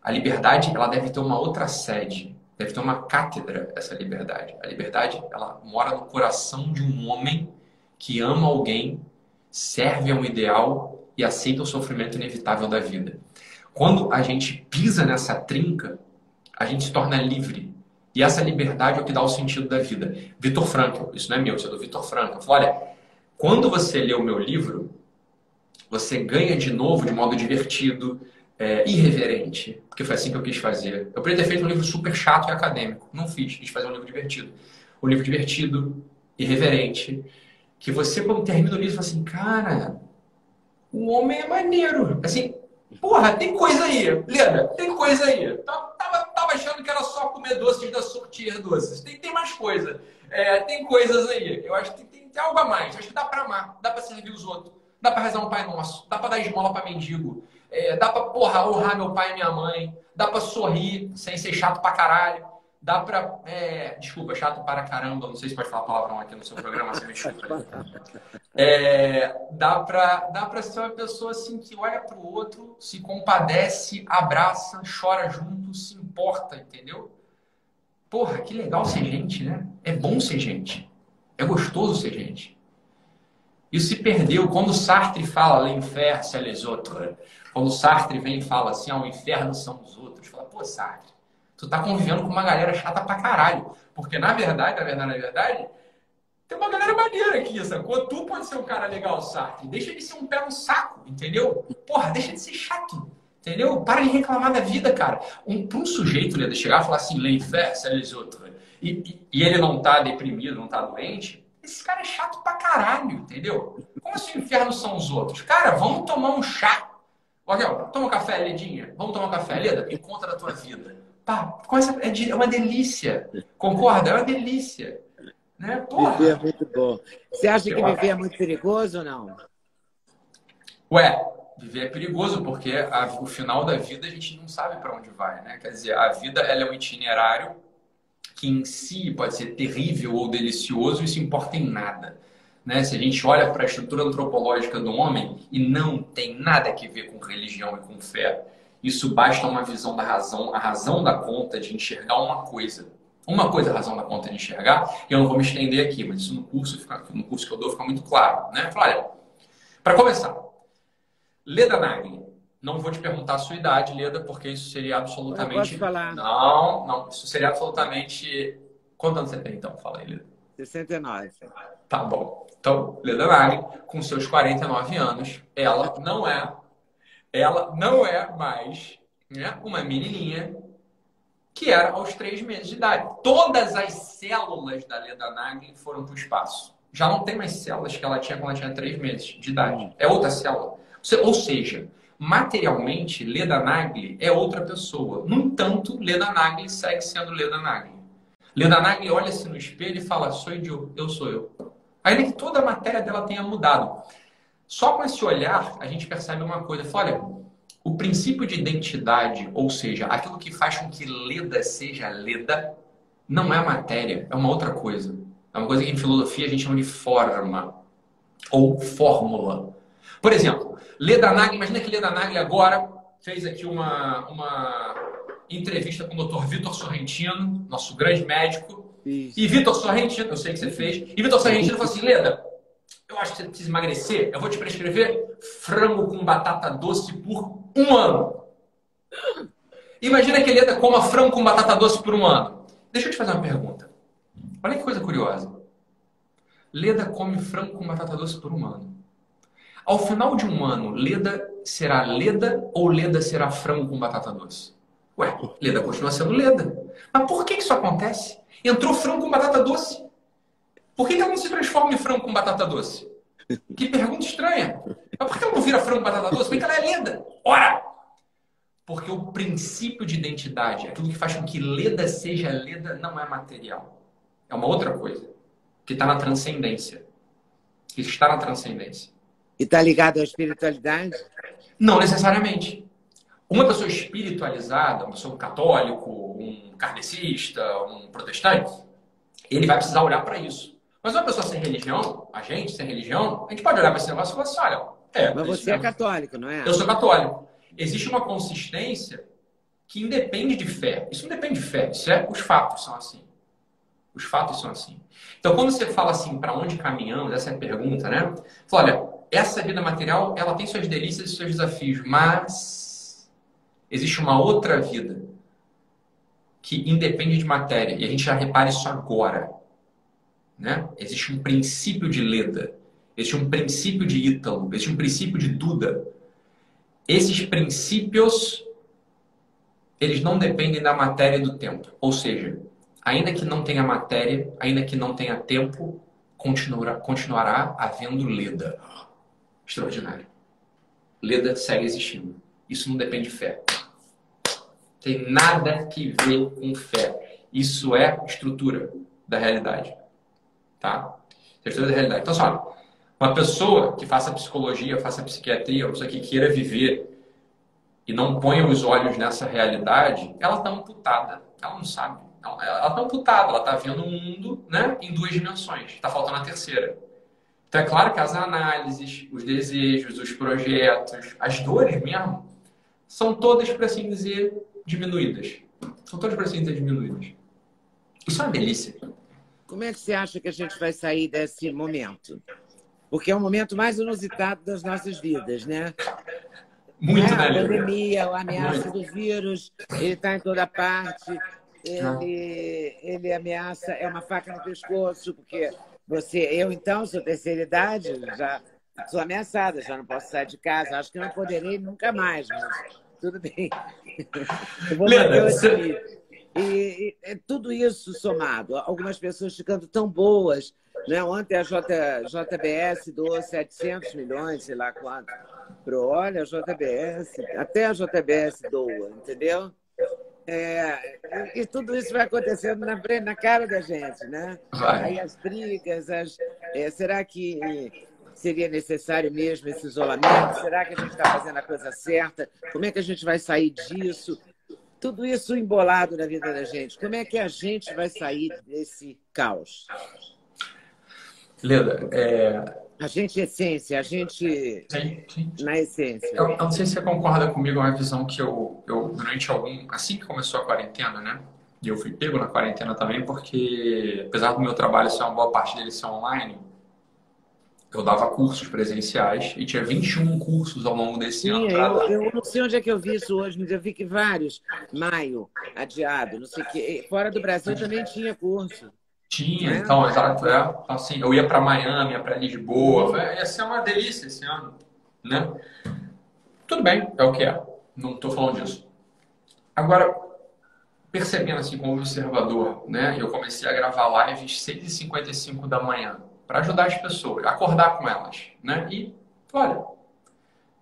A liberdade, ela deve ter uma outra sede. Deve ter uma cátedra essa liberdade. A liberdade, ela mora no coração de um homem que ama alguém, serve a um ideal e aceita o sofrimento inevitável da vida. Quando a gente pisa nessa trinca, a gente se torna livre. E essa liberdade é o que dá o sentido da vida. Vitor Frankl, isso não é meu, isso é do Vitor Frankl. Falou, olha, quando você lê o meu livro, você ganha de novo de modo divertido, é, irreverente, porque foi assim que eu quis fazer. Eu poderia ter feito um livro super chato e acadêmico. Não fiz, quis fazer um livro divertido. Um livro divertido, irreverente, que você, quando termina o livro, fala assim, cara, o homem é maneiro. Assim, porra, tem coisa aí. Leda, tem coisa aí. Tava, tava achando que era só comer doces da sortir doces. Tem, tem mais coisa. É, tem coisas aí. Eu acho que tem, tem algo a mais. Eu acho que dá para amar, dá para servir os outros, dá para rezar um Pai Nosso, dá para dar esmola para mendigo, é, dá pra, porra, honrar meu pai e minha mãe. Dá pra sorrir sem ser chato pra caralho. Dá pra. É, desculpa, chato para caramba. Não sei se pode falar palavrão aqui no seu programa, você me desculpa. É, dá, pra, dá pra ser uma pessoa assim que olha pro outro, se compadece, abraça, chora junto, se importa, entendeu? Porra, que legal ser gente, né? É bom ser gente. É gostoso ser gente. Isso se perdeu quando Sartre fala l'infer c'est les autres. Quando Sartre vem e fala assim, ah, o inferno são os outros. Fala, pô, Sartre, tu tá convivendo com uma galera chata pra caralho. Porque na verdade, na verdade, na verdade, tem uma galera maneira aqui, sacou? Tu pode ser um cara legal, Sartre. Deixa de ser um pé no saco, entendeu? Porra, deixa de ser chato. Entendeu? Para de reclamar da vida, cara. Um, para um sujeito né, chegar e falar assim, l'infer c'est les autres, e, e, e ele não tá deprimido, não tá doente, esse cara é chato pra caralho, entendeu? Como assim o inferno são os outros? Cara, vamos tomar um chá. Raquel, toma um café, Ledinha. Vamos tomar um café, Leda? Encontra a tua vida. Pá, é, é uma delícia. Concorda? É uma delícia. Né? Porra. Viver é muito bom. Você acha que viver é muito perigoso ou não? Ué, viver é perigoso porque a, o final da vida a gente não sabe para onde vai, né? Quer dizer, a vida ela é um itinerário que em si pode ser terrível ou delicioso, isso importa em nada. Né? Se a gente olha para a estrutura antropológica do homem e não tem nada a ver com religião e com fé, Isso basta uma visão da razão, a razão da conta de enxergar uma coisa. Uma coisa a razão da conta de enxergar, e eu não vou me estender aqui, mas isso no curso, no curso que eu dou fica muito claro. Né? olha, para começar, Leda Nagli, não vou te perguntar a sua idade, Leda, porque isso seria absolutamente. Eu posso falar. Não, não, isso seria absolutamente. Quantos anos você tem então? Fala aí, Leda. 69. Tá bom. Então, Leda Nagli, com seus 49 anos, ela não é ela não é mais né, uma menininha que era aos três meses de idade. Todas as células da Leda Nagli foram para o espaço. Já não tem mais células que ela tinha quando ela tinha três meses de idade. É outra célula. Ou seja, materialmente, Leda Nagli é outra pessoa. No entanto, Leda Nagli segue sendo Leda Nagli. Leda Nagli olha-se no espelho e fala: sou eu, eu sou eu. Ainda que toda a matéria dela tenha mudado. Só com esse olhar a gente percebe uma coisa. Fala, olha, o princípio de identidade, ou seja, aquilo que faz com que Leda seja Leda, não é matéria, é uma outra coisa. É uma coisa que em filosofia a gente chama de forma ou fórmula. Por exemplo, Leda Nagli, imagina que Leda Nagli agora fez aqui uma, uma entrevista com o Dr. Vitor Sorrentino, nosso grande médico. Isso. E Vitor Sorrentino, eu sei que você fez, e Vitor Sorrentino falou assim: Leda, eu acho que você precisa emagrecer, eu vou te prescrever frango com batata doce por um ano. Imagina que ele ainda coma frango com batata doce por um ano. Deixa eu te fazer uma pergunta. Olha que coisa curiosa. Leda come frango com batata doce por um ano. Ao final de um ano, Leda será Leda ou Leda será frango com batata doce? Ué, Leda continua sendo Leda. Mas por que isso acontece? Entrou frango com batata doce. Por que, ela não se transforma em frango com batata doce? Que pergunta estranha. Mas por que ela não vira frango com batata doce? Porque ela é Leda. Ora! Porque o princípio de identidade, aquilo que faz com que Leda seja Leda, não é material. É uma outra coisa. Que está na transcendência. Que está na transcendência. E está ligado à espiritualidade? Não necessariamente. Uma pessoa espiritualizada, uma pessoa um católico, um kardecista, um protestante, ele vai precisar olhar para isso. Mas uma pessoa sem religião, a gente sem religião, a gente pode olhar para esse negócio e falar assim, olha, é. Mas você é católico, não é? Eu sou católico. Existe uma consistência que independe de fé. Isso não depende de fé, isso é os fatos são assim. Os fatos são assim. Então, quando você fala assim, para onde caminhamos, essa é a pergunta, né? Fala, olha, essa vida material, ela tem suas delícias e seus desafios, mas existe uma outra vida que independe de matéria. E a gente já repara isso agora. Né? Existe um princípio de Leda, existe um princípio de Ítalo, existe um princípio de Duda. Esses princípios, eles não dependem da matéria e do tempo. Ou seja, ainda que não tenha matéria, ainda que não tenha tempo, continuará, continuará havendo Leda. Extraordinário. Leda segue existindo. Isso não depende de fé. Tem nada que ver com fé. Isso é estrutura da realidade. Tá? Estrutura da realidade. Então, sabe, uma pessoa que faça psicologia, faça psiquiatria, uma pessoa que queira viver e não ponha os olhos nessa realidade, ela está amputada. Ela não sabe. Ela está amputada, ela está vendo o mundo né, em duas dimensões. Está faltando a terceira. Então é claro que as análises, os desejos, os projetos, as dores mesmo, são todas, por assim dizer, diminuídas. São todas ser diminuídas. Isso é uma delícia. Como é que você acha que a gente vai sair desse momento? Porque é o momento mais inusitado das nossas vidas, né? Muito, é, né, A pandemia, a ameaça Muito. do vírus, ele está em toda parte. Ele, ele ameaça, é uma faca no pescoço, porque você, eu então, sou terceira idade, já sou ameaçada, já não posso sair de casa. Acho que não poderei nunca mais, mas tudo bem. Eu vou Leda, você... E, e, tudo isso somado, algumas pessoas ficando tão boas. Né? Ontem a J, JBS doou 700 milhões, sei lá quanto. Pro, olha, a JBS, até a JBS doa, entendeu? É, e, e, tudo isso vai acontecendo na, na cara da gente, né? Vai. Aí as brigas, as, é, será que seria necessário mesmo esse isolamento? Será que a gente está fazendo a coisa certa? Como é que a gente vai sair disso? Tudo isso embolado na vida da gente. Como é que a gente vai sair desse caos? Leda, é, A gente essência, a gente sim, sim. na essência. Eu, eu, não sei se você concorda comigo, é uma visão que eu, eu, durante algum. Assim que começou a quarentena, né? E eu fui pego na quarentena também, porque apesar do meu trabalho ser uma boa parte dele ser online, eu dava cursos presenciais e tinha 21 cursos ao longo desse Sim, ano. Eu, eu não sei onde é que eu vi isso hoje, mas eu vi que vários, maio, adiado, não sei o que. Fora do Brasil também tinha curso. Tinha, é? então, exato. É. Então, assim, eu ia para Miami, ia para Lisboa. Ia ser uma delícia esse ano, né? Tudo bem, é o que é. Não estou falando disso. Agora, percebendo assim como observador, né? Eu comecei a gravar lives 6h55 da manhã para ajudar as pessoas, acordar com elas, né? E, olha,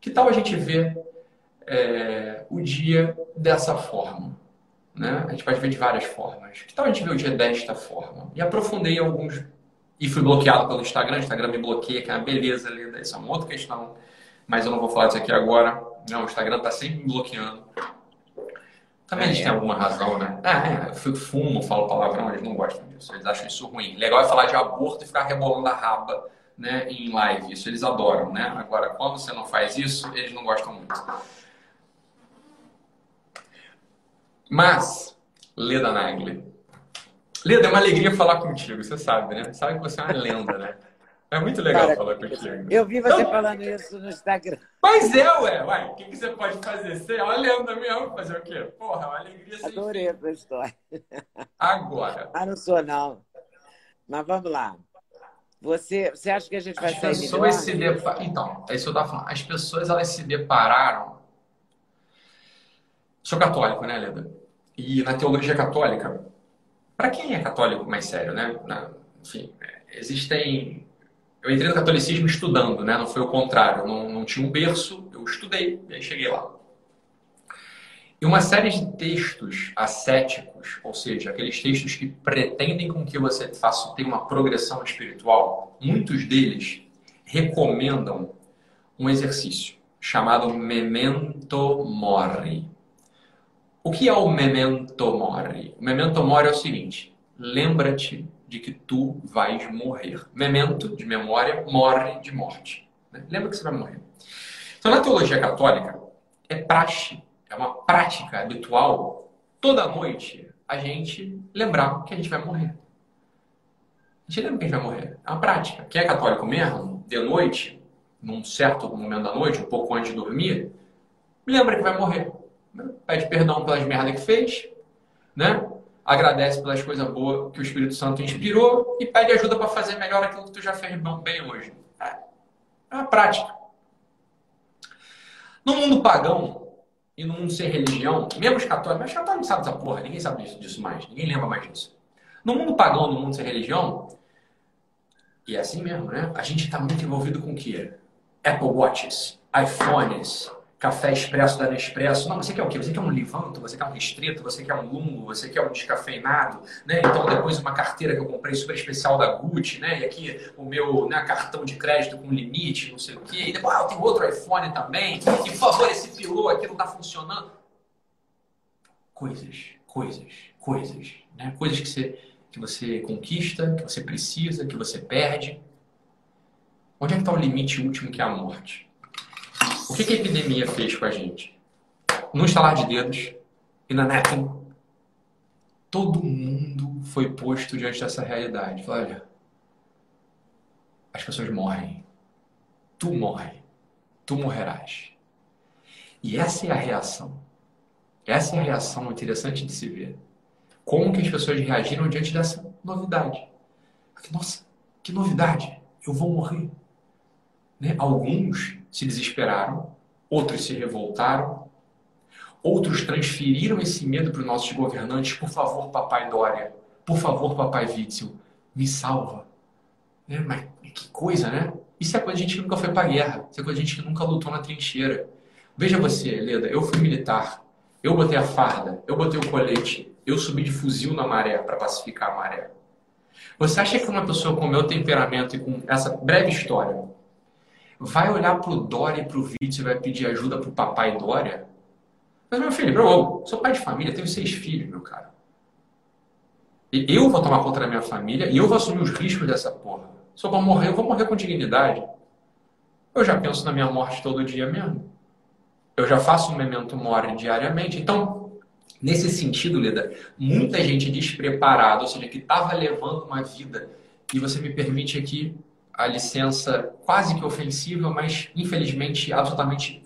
que tal a gente ver é, o dia dessa forma? Né? A gente pode ver de várias formas. Que tal a gente ver o dia desta forma? E aprofundei alguns. E fui bloqueado pelo Instagram. O Instagram me bloqueia, que é uma beleza, linda. Isso é uma outra questão. Mas eu não vou falar disso aqui agora. Não, o Instagram está sempre me bloqueando. Também é, eles têm alguma razão, né? Ah, é, eu fumo, falo palavrão, eles não gostam disso. Eles acham isso ruim. Legal é falar de aborto e ficar rebolando a raba né, em live. Isso eles adoram, né? Agora, quando você não faz isso, eles não gostam muito. Mas, Leda Nagli. Leda, é uma alegria falar contigo, você sabe, né? Sabe que você é uma lenda, né? É muito legal Cara, falar contigo. Eu vi você então, falando isso no Instagram. Mas é, ué, ué. O que, que você pode fazer? Você é uma lenda mesmo, fazer o quê? Porra, uma alegria sem Adorei fim. essa história. Agora. Ah, não sou, não. Mas vamos lá. Você, você acha que a gente vai As sair pessoas se depar... Então, é isso que eu estava falando. As pessoas, elas se depararam... Sou católico, né, Leda? E na teologia católica, para quem é católico mais sério, né? Na, enfim, existem. Eu entrei no catolicismo estudando, né? Não foi o contrário. Não, não tinha um berço, eu estudei e aí cheguei lá. E uma série de textos ascéticos, ou seja, aqueles textos que pretendem com que você faça ter uma progressão espiritual, muitos deles recomendam um exercício chamado memento mori. O que é o memento mori? O memento mori é o seguinte: lembra-te de que tu vais morrer. Memento de memória, morre de morte. Né? Lembra que você vai morrer. Então, na teologia católica, é praxe, é uma prática habitual, toda noite, a gente lembrar que a gente vai morrer. A gente lembra que a gente vai morrer. É uma prática. Quem é católico mesmo, de noite, num certo momento da noite, um pouco antes de dormir, lembra que vai morrer pede perdão pelas merdas que fez, né? Agradece pelas coisas boas que o Espírito Santo inspirou e pede ajuda para fazer melhor aquilo que tu já fez bem hoje. É, é uma prática. No mundo pagão e no mundo sem religião, mesmo os católicos, mas católicos não sabem dessa porra, ninguém sabe disso, disso mais, ninguém lembra mais disso. No mundo pagão, no mundo sem religião, e é assim mesmo, né? A gente está muito envolvido com o quê? Apple Watches, iPhones, café expresso da Nespresso. Não, você quer o quê? Você quer um Livanto, você quer um restrito, você quer um Lungo, você quer um descafeinado, né? Então depois uma carteira que eu comprei super especial da Gucci, né? E aqui o meu né, cartão de crédito com limite, não sei o quê. E depois, ah, eu tenho outro iPhone também. E por favor, esse pilô aqui não está funcionando. Coisas, coisas, coisas, né? Coisas que você, que você conquista, que você precisa, que você perde. Onde é que está o limite último que é a morte? O que, que a epidemia fez com a gente? No estalar de dedos e na Netem, todo mundo foi posto diante dessa realidade. olha, as pessoas morrem. Tu morre. Tu morrerás. E essa é a reação. Essa é a reação interessante de se ver. Como que as pessoas reagiram diante dessa novidade. Nossa, que novidade! Eu vou morrer. Né? Alguns se desesperaram, outros se revoltaram, outros transferiram esse medo para os nossos governantes. Por favor, papai Dória, por favor, papai Witzel, me salva. Né? Mas que coisa, né? Isso é coisa de gente que nunca foi para a guerra, isso é coisa de gente que nunca lutou na trincheira. Veja você, Leda, eu fui militar, eu botei a farda, eu botei o colete, eu subi de fuzil na maré para pacificar a maré. Você acha que uma pessoa com meu temperamento e com essa breve história vai olhar para o Dória e para o Vítor e vai pedir ajuda para o papai Dória? Mas, meu filho, eu sou pai de família, tenho seis filhos, meu cara. E eu vou tomar conta da minha família e eu vou assumir os riscos dessa porra. sou para morrer, eu vou morrer com dignidade. Eu já penso na minha morte todo dia mesmo. Eu já faço um memento mori diariamente. Então, nesse sentido, Leda, muita gente despreparada, ou seja, que estava levando uma vida, e você me permite aqui a licença quase que ofensiva, mas infelizmente absolutamente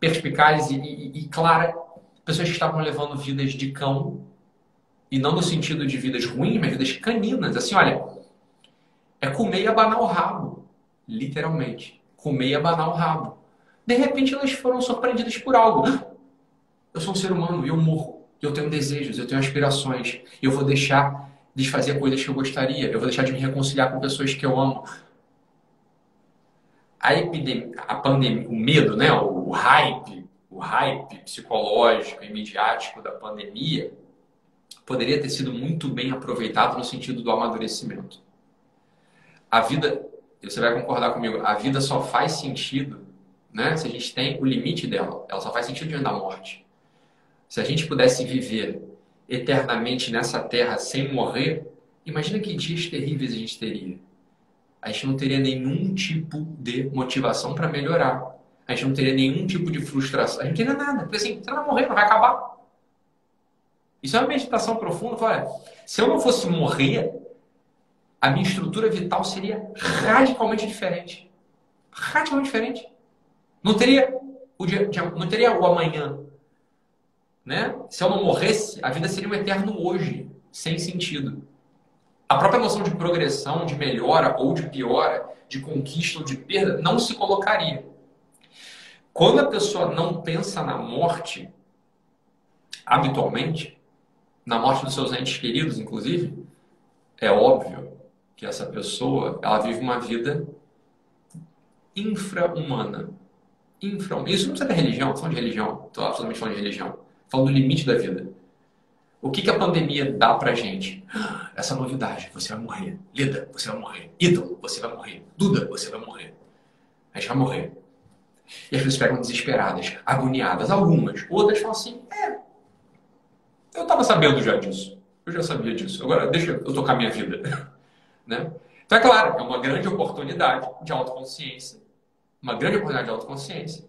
perspicaz e, e, e clara, pessoas que estavam levando vidas de cão, e não no sentido de vidas ruins, mas vidas caninas. Assim, olha, é comer e abanar o rabo, literalmente. Comer e abanar o rabo. De repente elas foram surpreendidas por algo. Eu sou um ser humano eu morro. Eu tenho desejos, eu tenho aspirações. Eu vou deixar de fazer coisas que eu gostaria. Eu vou deixar de me reconciliar com pessoas que eu amo. A epidemia, a pandemia, o medo, né? o, o hype, o hype psicológico e midiático da pandemia poderia ter sido muito bem aproveitado no sentido do amadurecimento. A vida, você vai concordar comigo, a vida só faz sentido né, se a gente tem o limite dela. Ela só faz sentido diante da morte. Se a gente pudesse viver eternamente nessa terra sem morrer, imagina que dias terríveis a gente teria. A gente não teria nenhum tipo de motivação para melhorar. A gente não teria nenhum tipo de frustração. A gente não teria nada. Porque assim, não vai morrer, não vai acabar. Isso é uma meditação profunda. Olha, se eu não fosse morrer, a minha estrutura vital seria radicalmente diferente. Radicalmente diferente. Não teria o dia, não teria o amanhã. Né? Se eu não morresse, a vida seria um eterno hoje, sem sentido. A própria noção de progressão, de melhora ou de piora, de conquista ou de perda, não se colocaria. Quando a pessoa não pensa na morte, habitualmente, na morte dos seus entes queridos, inclusive, é óbvio que essa pessoa ela vive uma vida infra-humana. Infra Isso não precisa ter religião, falando de religião, estou absolutamente falando de religião. Falando do limite da vida. O que, que a pandemia dá pra gente? Essa novidade, você vai morrer. Lida, você vai morrer. Ítalo, você vai morrer. Duda, você vai morrer. A gente vai morrer. E as pessoas ficam desesperadas, agoniadas. Algumas. Outras falam assim, é, eu estava sabendo já disso. Eu já sabia disso. Agora, deixa eu tocar minha vida. né? Então, é claro, é uma grande oportunidade de autoconsciência. Uma grande oportunidade de autoconsciência.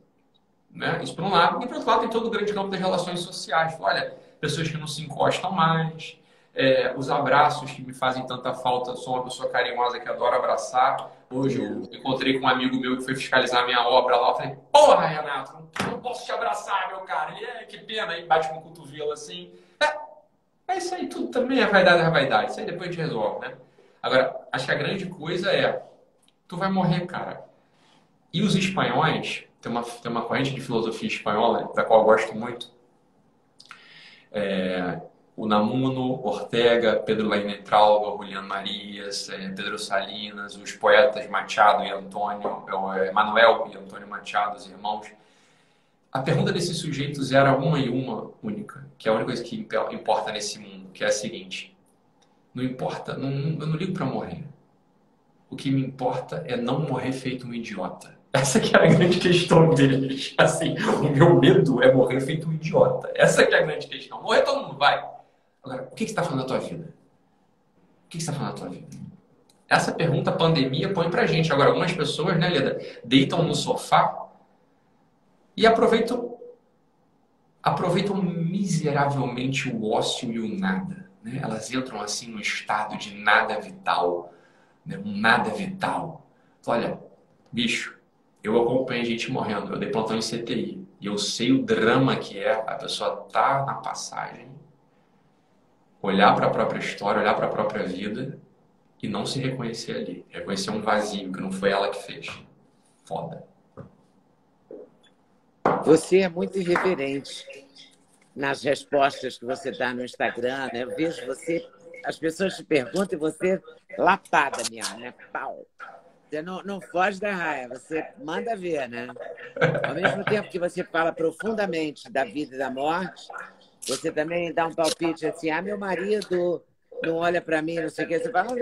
Né? Isso por um lado. E por outro lado, tem todo o grande campo das relações sociais. Olha, pessoas que não se encostam mais, é, os abraços que me fazem tanta falta. Sou uma pessoa carinhosa que adora abraçar. Hoje eu encontrei com um amigo meu que foi fiscalizar minha obra lá. Eu falei, porra, Renato, não, não posso te abraçar, meu cara. Ele, é, que pena. Aí bate com o cotovelo assim. É, é isso aí, tudo também é vaidade, é vaidade. Isso aí depois a gente resolve, né? Agora, acho que a grande coisa é, tu vai morrer, cara. E os espanhóis, tem uma, tem uma corrente de filosofia espanhola, da qual eu gosto muito, é, Namuno, Ortega, Pedro Lainetraldo, Julián Marias, é, Pedro Salinas, os poetas Machado e Antônio, é, Manuel e Antônio Machado, os irmãos, a pergunta desses sujeitos era uma e uma única, que é a única coisa que importa nesse mundo, que é a seguinte: não importa, não, eu não ligo para morrer. O que me importa é não morrer feito um idiota. Essa que é a grande questão deles. Assim, o meu medo é morrer feito um idiota. Essa que é a grande questão. Morrer todo mundo vai. Agora, o que, você está fazendo na tua vida? O que, você está fazendo na tua vida? Essa pergunta a pandemia põe pra gente. Agora, algumas pessoas, né, Leda, deitam no sofá e aproveitam, aproveitam miseravelmente o ócio e o nada. Né? Elas entram assim no estado de nada vital, né? um nada vital. Olha, bicho, eu acompanho gente morrendo, eu dei plantão em CTI e eu sei o drama que é a pessoa tá na passagem, olhar para a própria história, olhar para a própria vida e não se reconhecer ali, reconhecer um vazio que não foi ela que fez. Foda. Você é muito irreverente nas respostas que você dá no Instagram, né? Eu vejo você, as pessoas te perguntam e você lapada mesmo, né? Pau. Você não, não foge da raia, você manda ver, né? Ao mesmo tempo que você fala profundamente da vida e da morte, você também dá um palpite assim, ah, meu marido não olha para mim, não sei o que, você fala,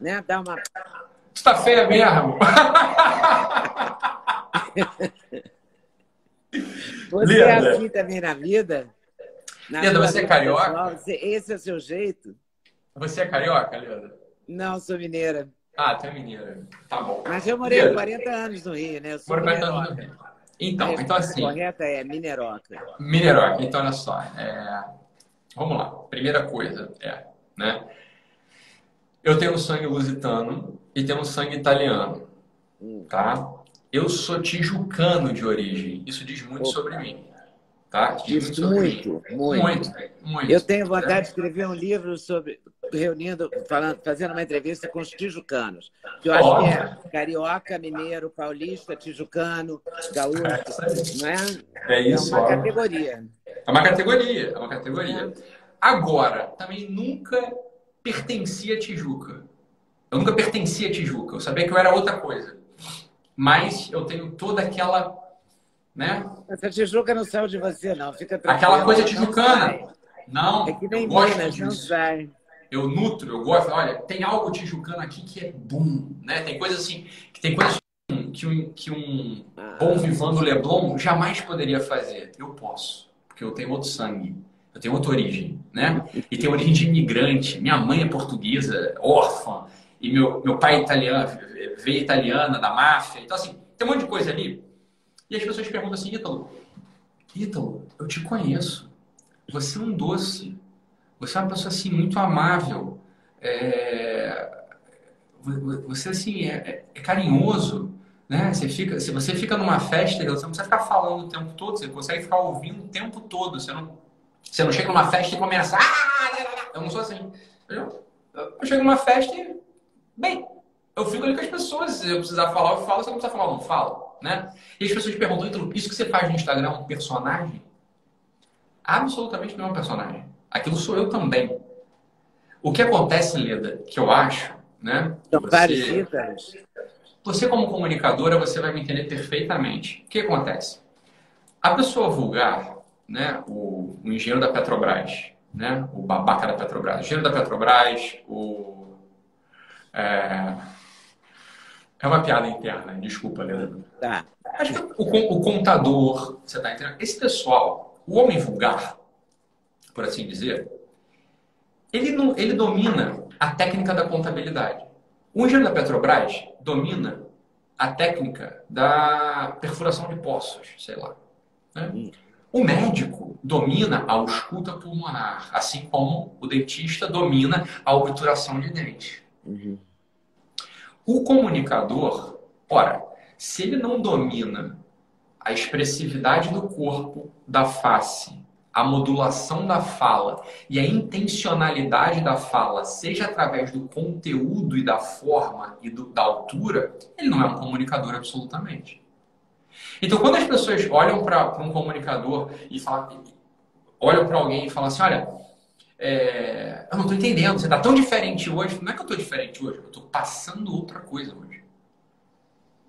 né? Dá uma. Está feia mesmo. Você Linda. é assim também na vida? Na Linda, você é carioca? Você, esse é o seu jeito? Você é carioca, Linda? Não, sou mineira. Ah, até mineira. Tá bom. Mas eu morei Mineiro. 40 anos no Rio, né? Eu sou morei 40 anos no Rio. Então, então assim. Correta é Mineroca. Mineroca. Então, olha só. É... Vamos lá. Primeira coisa é, né? Eu tenho sangue lusitano e tenho sangue italiano, hum. tá? Eu sou tijucano de origem. Isso diz muito Opa. sobre mim. Tá? Muito, muito, muito, muito. Eu tenho vontade né? de escrever um livro sobre reunindo, falando, fazendo uma entrevista com os tijucanos. Que eu acho oh. que é carioca, mineiro, paulista, tijucano, gaúcho, não é? É isso. É uma ó. categoria. É uma categoria, é uma categoria. Agora, também nunca pertencia a Tijuca. Eu nunca pertencia a Tijuca. Eu sabia que eu era outra coisa. Mas eu tenho toda aquela. Né? Essa Tijuca não saiu de você, não. Fica tranquilo. Aquela coisa tijucana. Não, é que nem eu gosto Minas, não sai. Eu nutro, eu gosto. Olha, tem algo tijucano aqui que é bom, né? Tem coisas assim, que tem coisas que um, que um ah. bom vivando Leblon jamais poderia fazer. Eu posso, porque eu tenho outro sangue. Eu tenho outra origem, né? E tenho origem de imigrante. Minha mãe é portuguesa, órfã. E meu, meu pai é italiano, veio italiana, da máfia. Então, assim, tem um monte de coisa ali. E as pessoas perguntam assim, Ítalo, Ítalo, eu te conheço. Você é um doce. Você é uma pessoa, assim, muito amável. É... Você, assim, é, é, é carinhoso. Né? Você fica, se você fica numa festa, você não precisa ficar falando o tempo todo, você consegue ficar ouvindo o tempo todo. Você não você não chega numa festa e começa. Ah, eu não sou assim. Eu, eu chego numa festa e. Bem, eu fico ali com as pessoas. Se eu precisar falar, eu falo. Se eu não precisar falar, eu não falo. Né? E as pessoas perguntam, isso que você faz no Instagram é um personagem? Absolutamente não é um personagem. Aquilo sou eu também. O que acontece, Leda, que eu acho, né? São você, vários Você, como comunicadora, você vai me entender perfeitamente. O que acontece? A pessoa vulgar, né, o, o engenheiro da Petrobras, né, o babaca da Petrobras, o engenheiro da Petrobras, o é, é uma piada interna, desculpa, Leandro. Tá. O, o contador, você está entendendo? Esse pessoal, o homem vulgar, por assim dizer, ele, não, ele domina a técnica da contabilidade. O engenheiro da Petrobras domina a técnica da perfuração de poços, sei lá. Né? Hum. O médico domina a ausculta pulmonar, assim como o dentista domina a obturação de dente. Uhum. O comunicador, ora, se ele não domina a expressividade do corpo, da face, a modulação da fala e a intencionalidade da fala, seja através do conteúdo e da forma e do, da altura, ele não é um comunicador absolutamente. Então, quando as pessoas olham para um comunicador e falam, olham para alguém e falam assim, olha, é, eu não estou entendendo, você está tão diferente hoje. Não é que eu estou diferente hoje, eu estou passando outra coisa hoje.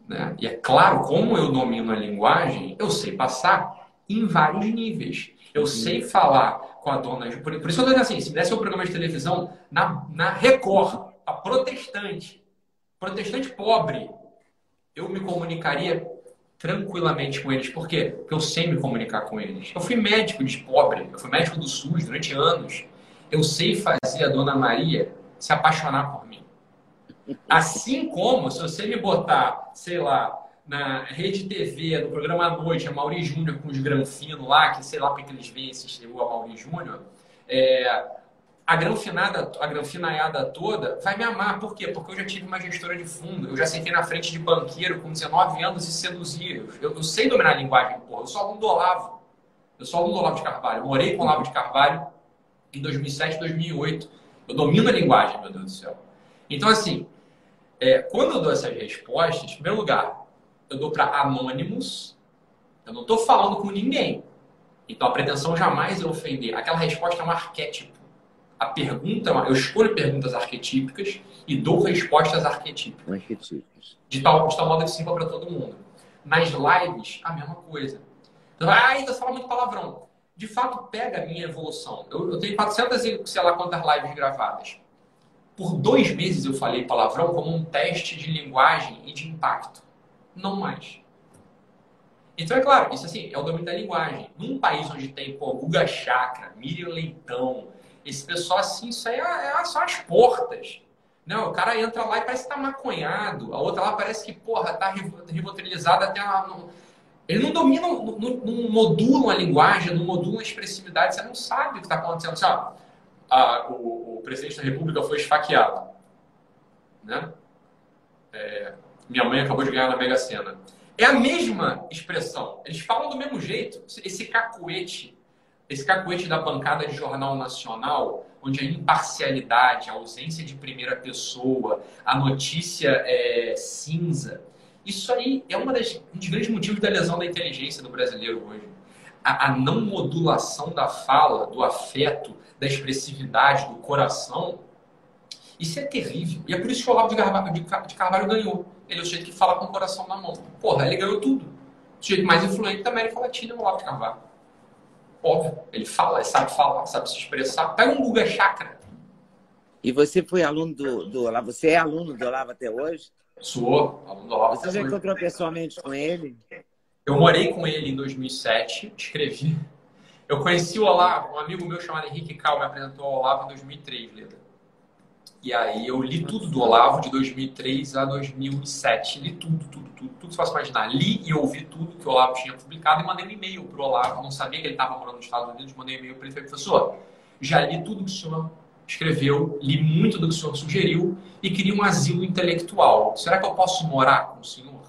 Né? E é claro, como eu domino a linguagem, eu sei passar em vários níveis. Eu uhum. sei falar com a dona. Por, por isso eu estou assim: se desse um programa de televisão na, na Record, a protestante, protestante pobre, eu me comunicaria tranquilamente com eles. Por quê? Porque eu sei me comunicar com eles. Eu fui médico de pobre, eu fui médico do SUS durante anos. Eu sei fazer a dona Maria se apaixonar por mim. Assim como, se você me botar, sei lá, na rede TV, no programa à noite, a Mauri Júnior com os granfinos lá, que sei lá porque eles veem esse a Mauri Júnior, é, a granfinada, a granfinaiada toda vai me amar. Por quê? Porque eu já tive uma gestora de fundo, eu já sentei na frente de banqueiro com 19 anos e seduzia. Eu, eu sei dominar a linguagem, porra. Eu sou aluno do Olavo. Eu sou aluno do Olavo de Carvalho. Eu morei com o Olavo de Carvalho em 2007, 2008. Eu domino a linguagem, meu Deus do céu. Então, assim, é, quando eu dou essas respostas, em primeiro lugar, eu dou para anônimos. Eu não estou falando com ninguém. Então, a pretensão jamais é ofender. Aquela resposta é um arquétipo a pergunta, eu escolho perguntas arquetípicas e dou respostas arquetípicas. Arquetípicas. De tal, de tal modo que sirva para todo mundo. Nas lives, a mesma coisa. Então, ah, ainda fala muito palavrão. De fato, pega a minha evolução. Eu, eu tenho 400 e sei lá quantas lives gravadas. Por dois meses eu falei palavrão como um teste de linguagem e de impacto. Não mais. Então, é claro, isso assim, é o domínio da linguagem. Num país onde tem pô, Guga Chakra, Miriam Leitão, esse pessoal, assim, isso aí é, é só as portas. Não, o cara entra lá e parece que tá maconhado. A outra lá parece que, porra, tá rivotrilizada até a... Ele não domina, não, não modula a linguagem, não modula a expressividade, você não sabe o que está acontecendo. Assim, ó, a, o, o, presidente da República foi esfaqueado. Né? É, minha mãe acabou de ganhar na Mega Sena. É a mesma expressão. Eles falam do mesmo jeito. Esse cacuete, esse cacuete da bancada de jornal nacional, onde a imparcialidade, a ausência de primeira pessoa, a notícia é cinza, isso aí é das, um dos grandes motivos da lesão da inteligência do brasileiro hoje. A, a não modulação da fala, do afeto, da expressividade, do coração, isso é terrível. E é por isso que o Olavo de Carvalho, de Carvalho ganhou. Ele é o sujeito que fala com o coração na mão. Porra, ele ganhou tudo. O sujeito mais influente da América Latina é o Olavo de Carvalho. Óbvio. Ele fala, sabe falar, sabe se expressar. Pega um Guga Chakra. E você foi aluno do, do Olavo? Você é aluno do Olavo até hoje? Sou, aluno do Olavo. Você já encontrou pessoalmente com ele? Eu morei com ele em 2007, escrevi. Eu conheci o Olavo, um amigo meu chamado Henrique Cal me apresentou o Olavo em 2003, Leda. E aí eu li tudo do Olavo de 2003 a 2007. Li tudo, tudo, tudo, tudo que você possa imaginar. Li e ouvi tudo que o Olavo tinha publicado e mandei um e-mail para o Olavo. Não sabia que ele estava morando nos Estados Unidos, mandei um e-mail para ele e falei, professor, já li tudo que o senhor escreveu, li muito do que o senhor sugeriu e queria um asilo intelectual. Será que eu posso morar com o senhor?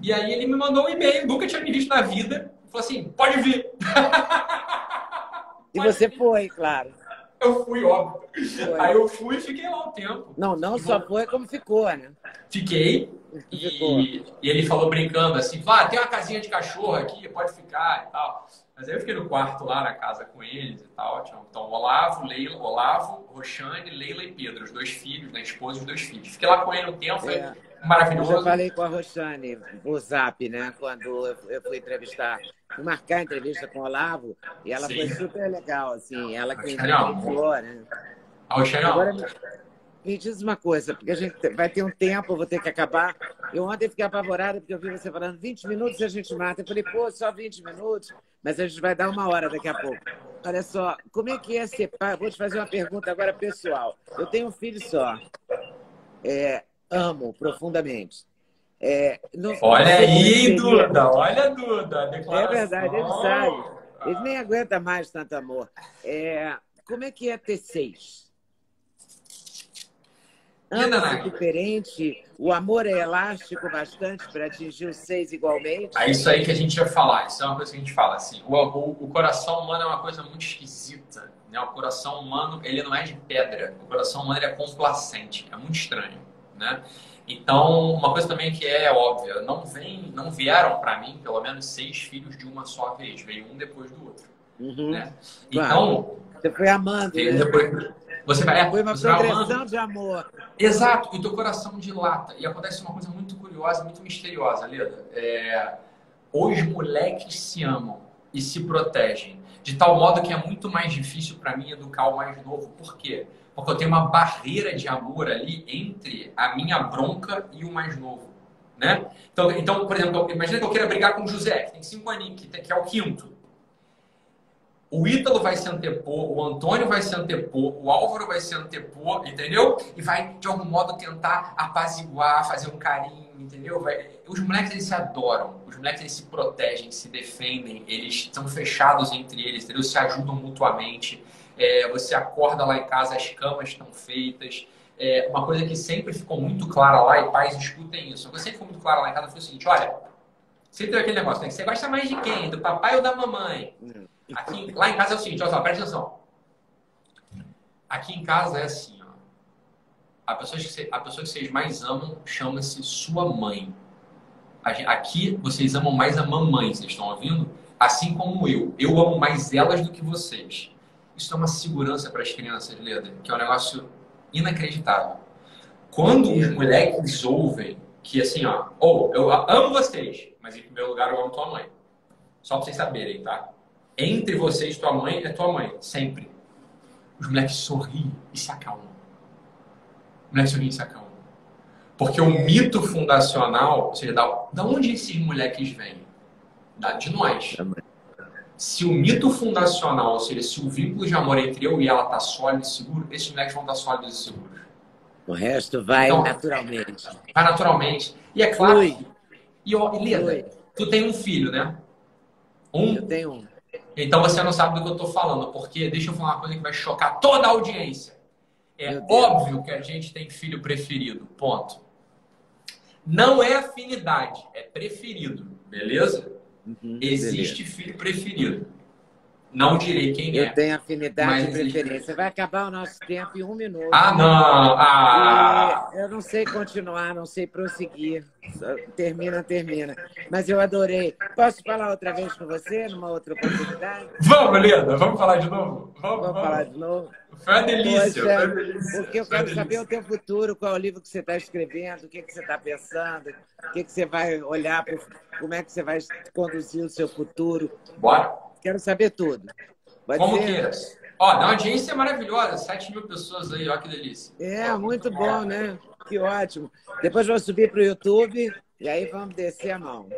E aí ele me mandou um e-mail, nunca tinha me visto na vida. Falou assim, pode vir. E você foi, claro. Eu fui, óbvio. Foi. Aí eu fui e fiquei lá um tempo. Não, não e só foi como ficou, né? Fiquei. E, e, ele falou brincando assim, ah, tem uma casinha de cachorro aqui, pode ficar e tal. Mas aí eu fiquei no quarto lá na casa com eles e tal. Então, Olavo, Leila, Olavo, Roxane, Leila e Pedro, os dois filhos, né? Esposa e os dois filhos. Fiquei lá com ele um tempo, foi é. maravilhoso. Eu falei com a Roxane no Zap, né? Quando eu fui entrevistar, fui marcar a entrevista com o Olavo, e ela Sim. foi super legal, assim. Ela que me falou, né? A Roxane, Agora, me diz uma coisa, porque a gente vai ter um tempo, eu vou ter que acabar. Eu ontem fiquei apavorada porque eu vi você falando 20 minutos e a gente mata. Eu falei, pô, só 20 minutos, mas a gente vai dar uma hora daqui a pouco. Olha só, como é que é ser pai? Vou te fazer uma pergunta agora pessoal. Eu tenho um filho só. É, amo profundamente. É, não, olha aí, Duda, olha, Duda. É verdade, ele sabe. Ele nem aguenta mais tanto amor. É, como é que é ter seis? Ambos diferente, o amor é elástico bastante para atingir os seis igualmente. É isso aí que a gente ia falar, isso é uma coisa que a gente fala assim. O, o, o coração humano é uma coisa muito esquisita. Né? O coração humano ele não é de pedra, o coração humano é complacente, é muito estranho. Né? Então, uma coisa também que é óbvia, não vem, não vieram para mim pelo menos seis filhos de uma só vez, veio um depois do outro. Uhum. Né? Então, você foi amando. Né? Depois, você vai, é, Foi uma progressão de amor. Exato, e teu coração dilata. E acontece uma coisa muito curiosa, muito misteriosa, Leda. É, os moleques se amam e se protegem. De tal modo que é muito mais difícil para mim educar o mais novo. Por quê? Porque eu tenho uma barreira de amor ali entre a minha bronca e o mais novo. Né? Então, então, por exemplo, imagina que eu queira brigar com o José, que tem cinco aninhos, que é o quinto Ítalo vai se antepor, o Antônio vai se antepor, o Álvaro vai se antepor, entendeu? E vai, de algum modo, tentar apaziguar, fazer um carinho, entendeu? Vai... Os moleques, eles se adoram. Os moleques, eles se protegem, se defendem. Eles estão fechados entre eles, entendeu? Se ajudam mutuamente. É, você acorda lá em casa, as camas estão feitas. É, uma coisa que sempre ficou muito clara lá, e pais escutem isso. Uma coisa que sempre ficou muito clara lá em casa foi o seguinte, olha... Sempre aquele negócio, né? Você gosta mais de quem? Do papai ou da mamãe? Hum. Aqui, lá em casa é o seguinte, olha só, presta atenção. Aqui em casa é assim, ó. A pessoa que, a pessoa que vocês mais amam chama-se sua mãe. Aqui vocês amam mais a mamãe, vocês estão ouvindo? Assim como eu. Eu amo mais elas do que vocês. Isso é uma segurança para as crianças, Leda, que é um negócio inacreditável. Quando os moleques ouvem que assim, ó, ou oh, eu amo vocês, mas em primeiro lugar eu amo tua mãe. Só para vocês saberem, tá? Entre você e tua mãe é tua mãe, sempre. Os moleques sorriem e se acalmam. Os moleques sorriem e se acalmam. Porque o mito fundacional, ou seja, da, da onde esses moleques vêm? Da, de nós. Se o mito fundacional, ou seja, se o vínculo de amor entre eu e ela está sólido e seguro, esses moleques vão estar tá sólidos e seguros. O resto vai então, naturalmente. Vai naturalmente. E é claro. Flui. E, e Lida, tu tem um filho, né? Um? Eu tenho um. Então você não sabe do que eu estou falando, porque deixa eu falar uma coisa que vai chocar toda a audiência. É óbvio que a gente tem filho preferido. Ponto. Não é afinidade, é preferido, beleza? Uhum, Existe beleza. filho preferido. Não direi quem eu é. Eu tenho afinidade e preferência. Vai acabar o nosso tempo em um minuto. Ah, não! Ah. eu não sei continuar, não sei prosseguir. Termina, termina. Mas eu adorei. Posso falar outra vez com você, numa outra oportunidade? Vamos, Leda, vamos falar de novo? Vamos, vamos, falar de novo? Foi uma delícia. Poxa, foi uma delícia. Porque eu quero saber o teu futuro, qual é o livro que você está escrevendo, o que, que você está pensando, o que, que você vai olhar, como é que você vai conduzir o seu futuro. Bora! Quero saber tudo. Pode Como ser? queiras. Ó, a audiência é maravilhosa, 7 mil pessoas aí, ó que delícia. É, muito bom, né? Que ótimo. Depois vou subir para o YouTube e aí vamos descer a mão.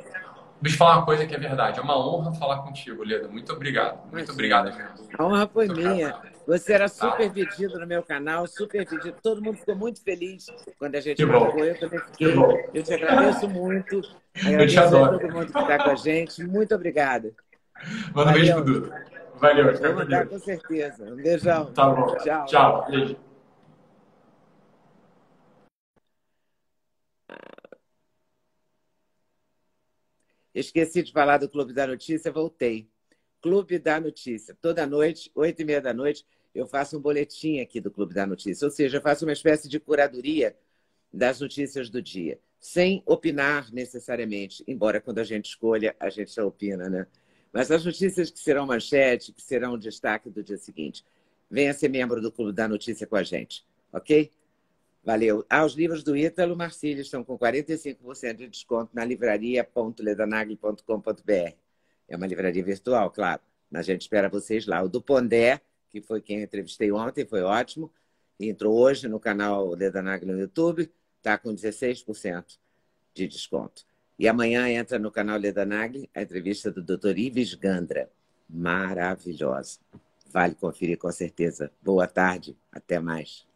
Deixa eu falar uma coisa que é verdade. É uma honra falar contigo, Leda. Muito obrigado. Muito obrigado, mesmo. A honra foi minha. Você era super pedido no meu canal, super pedido. Todo mundo ficou muito feliz quando a gente marcou. Eu também fiquei. Eu te agradeço muito. Agradeço eu te adoro. a todo mundo que está com a gente. Muito obrigada. Manda um beijo pro Dudu. Valeu, Vou mandar com certeza. Um beijão. Tá bom. Tchau. Tchau. Beijo. Esqueci de falar do Clube da Notícia, voltei. Clube da Notícia. Toda noite, oito e meia da noite, eu faço um boletim aqui do Clube da Notícia. Ou seja, eu faço uma espécie de curadoria das notícias do dia, sem opinar necessariamente, embora quando a gente escolha, a gente já opina, né? Mas as notícias que serão manchete, que serão destaque do dia seguinte. Venha ser membro do Clube da Notícia com a gente, ok? Valeu. Ah, os livros do Ítalo Marcílio estão com 45% de desconto na livraria.ledanagli.com.br. É uma livraria virtual, claro, mas a gente espera vocês lá. O do Pondé, que foi quem entrevistei ontem, foi ótimo. Entrou hoje no canal Ledanagli no YouTube, está com 16% de desconto. E amanhã entra no canal Leda Nagli a entrevista do Dr. Ives Gandra. Maravilhosa. Vale conferir com certeza. Boa tarde. Até mais.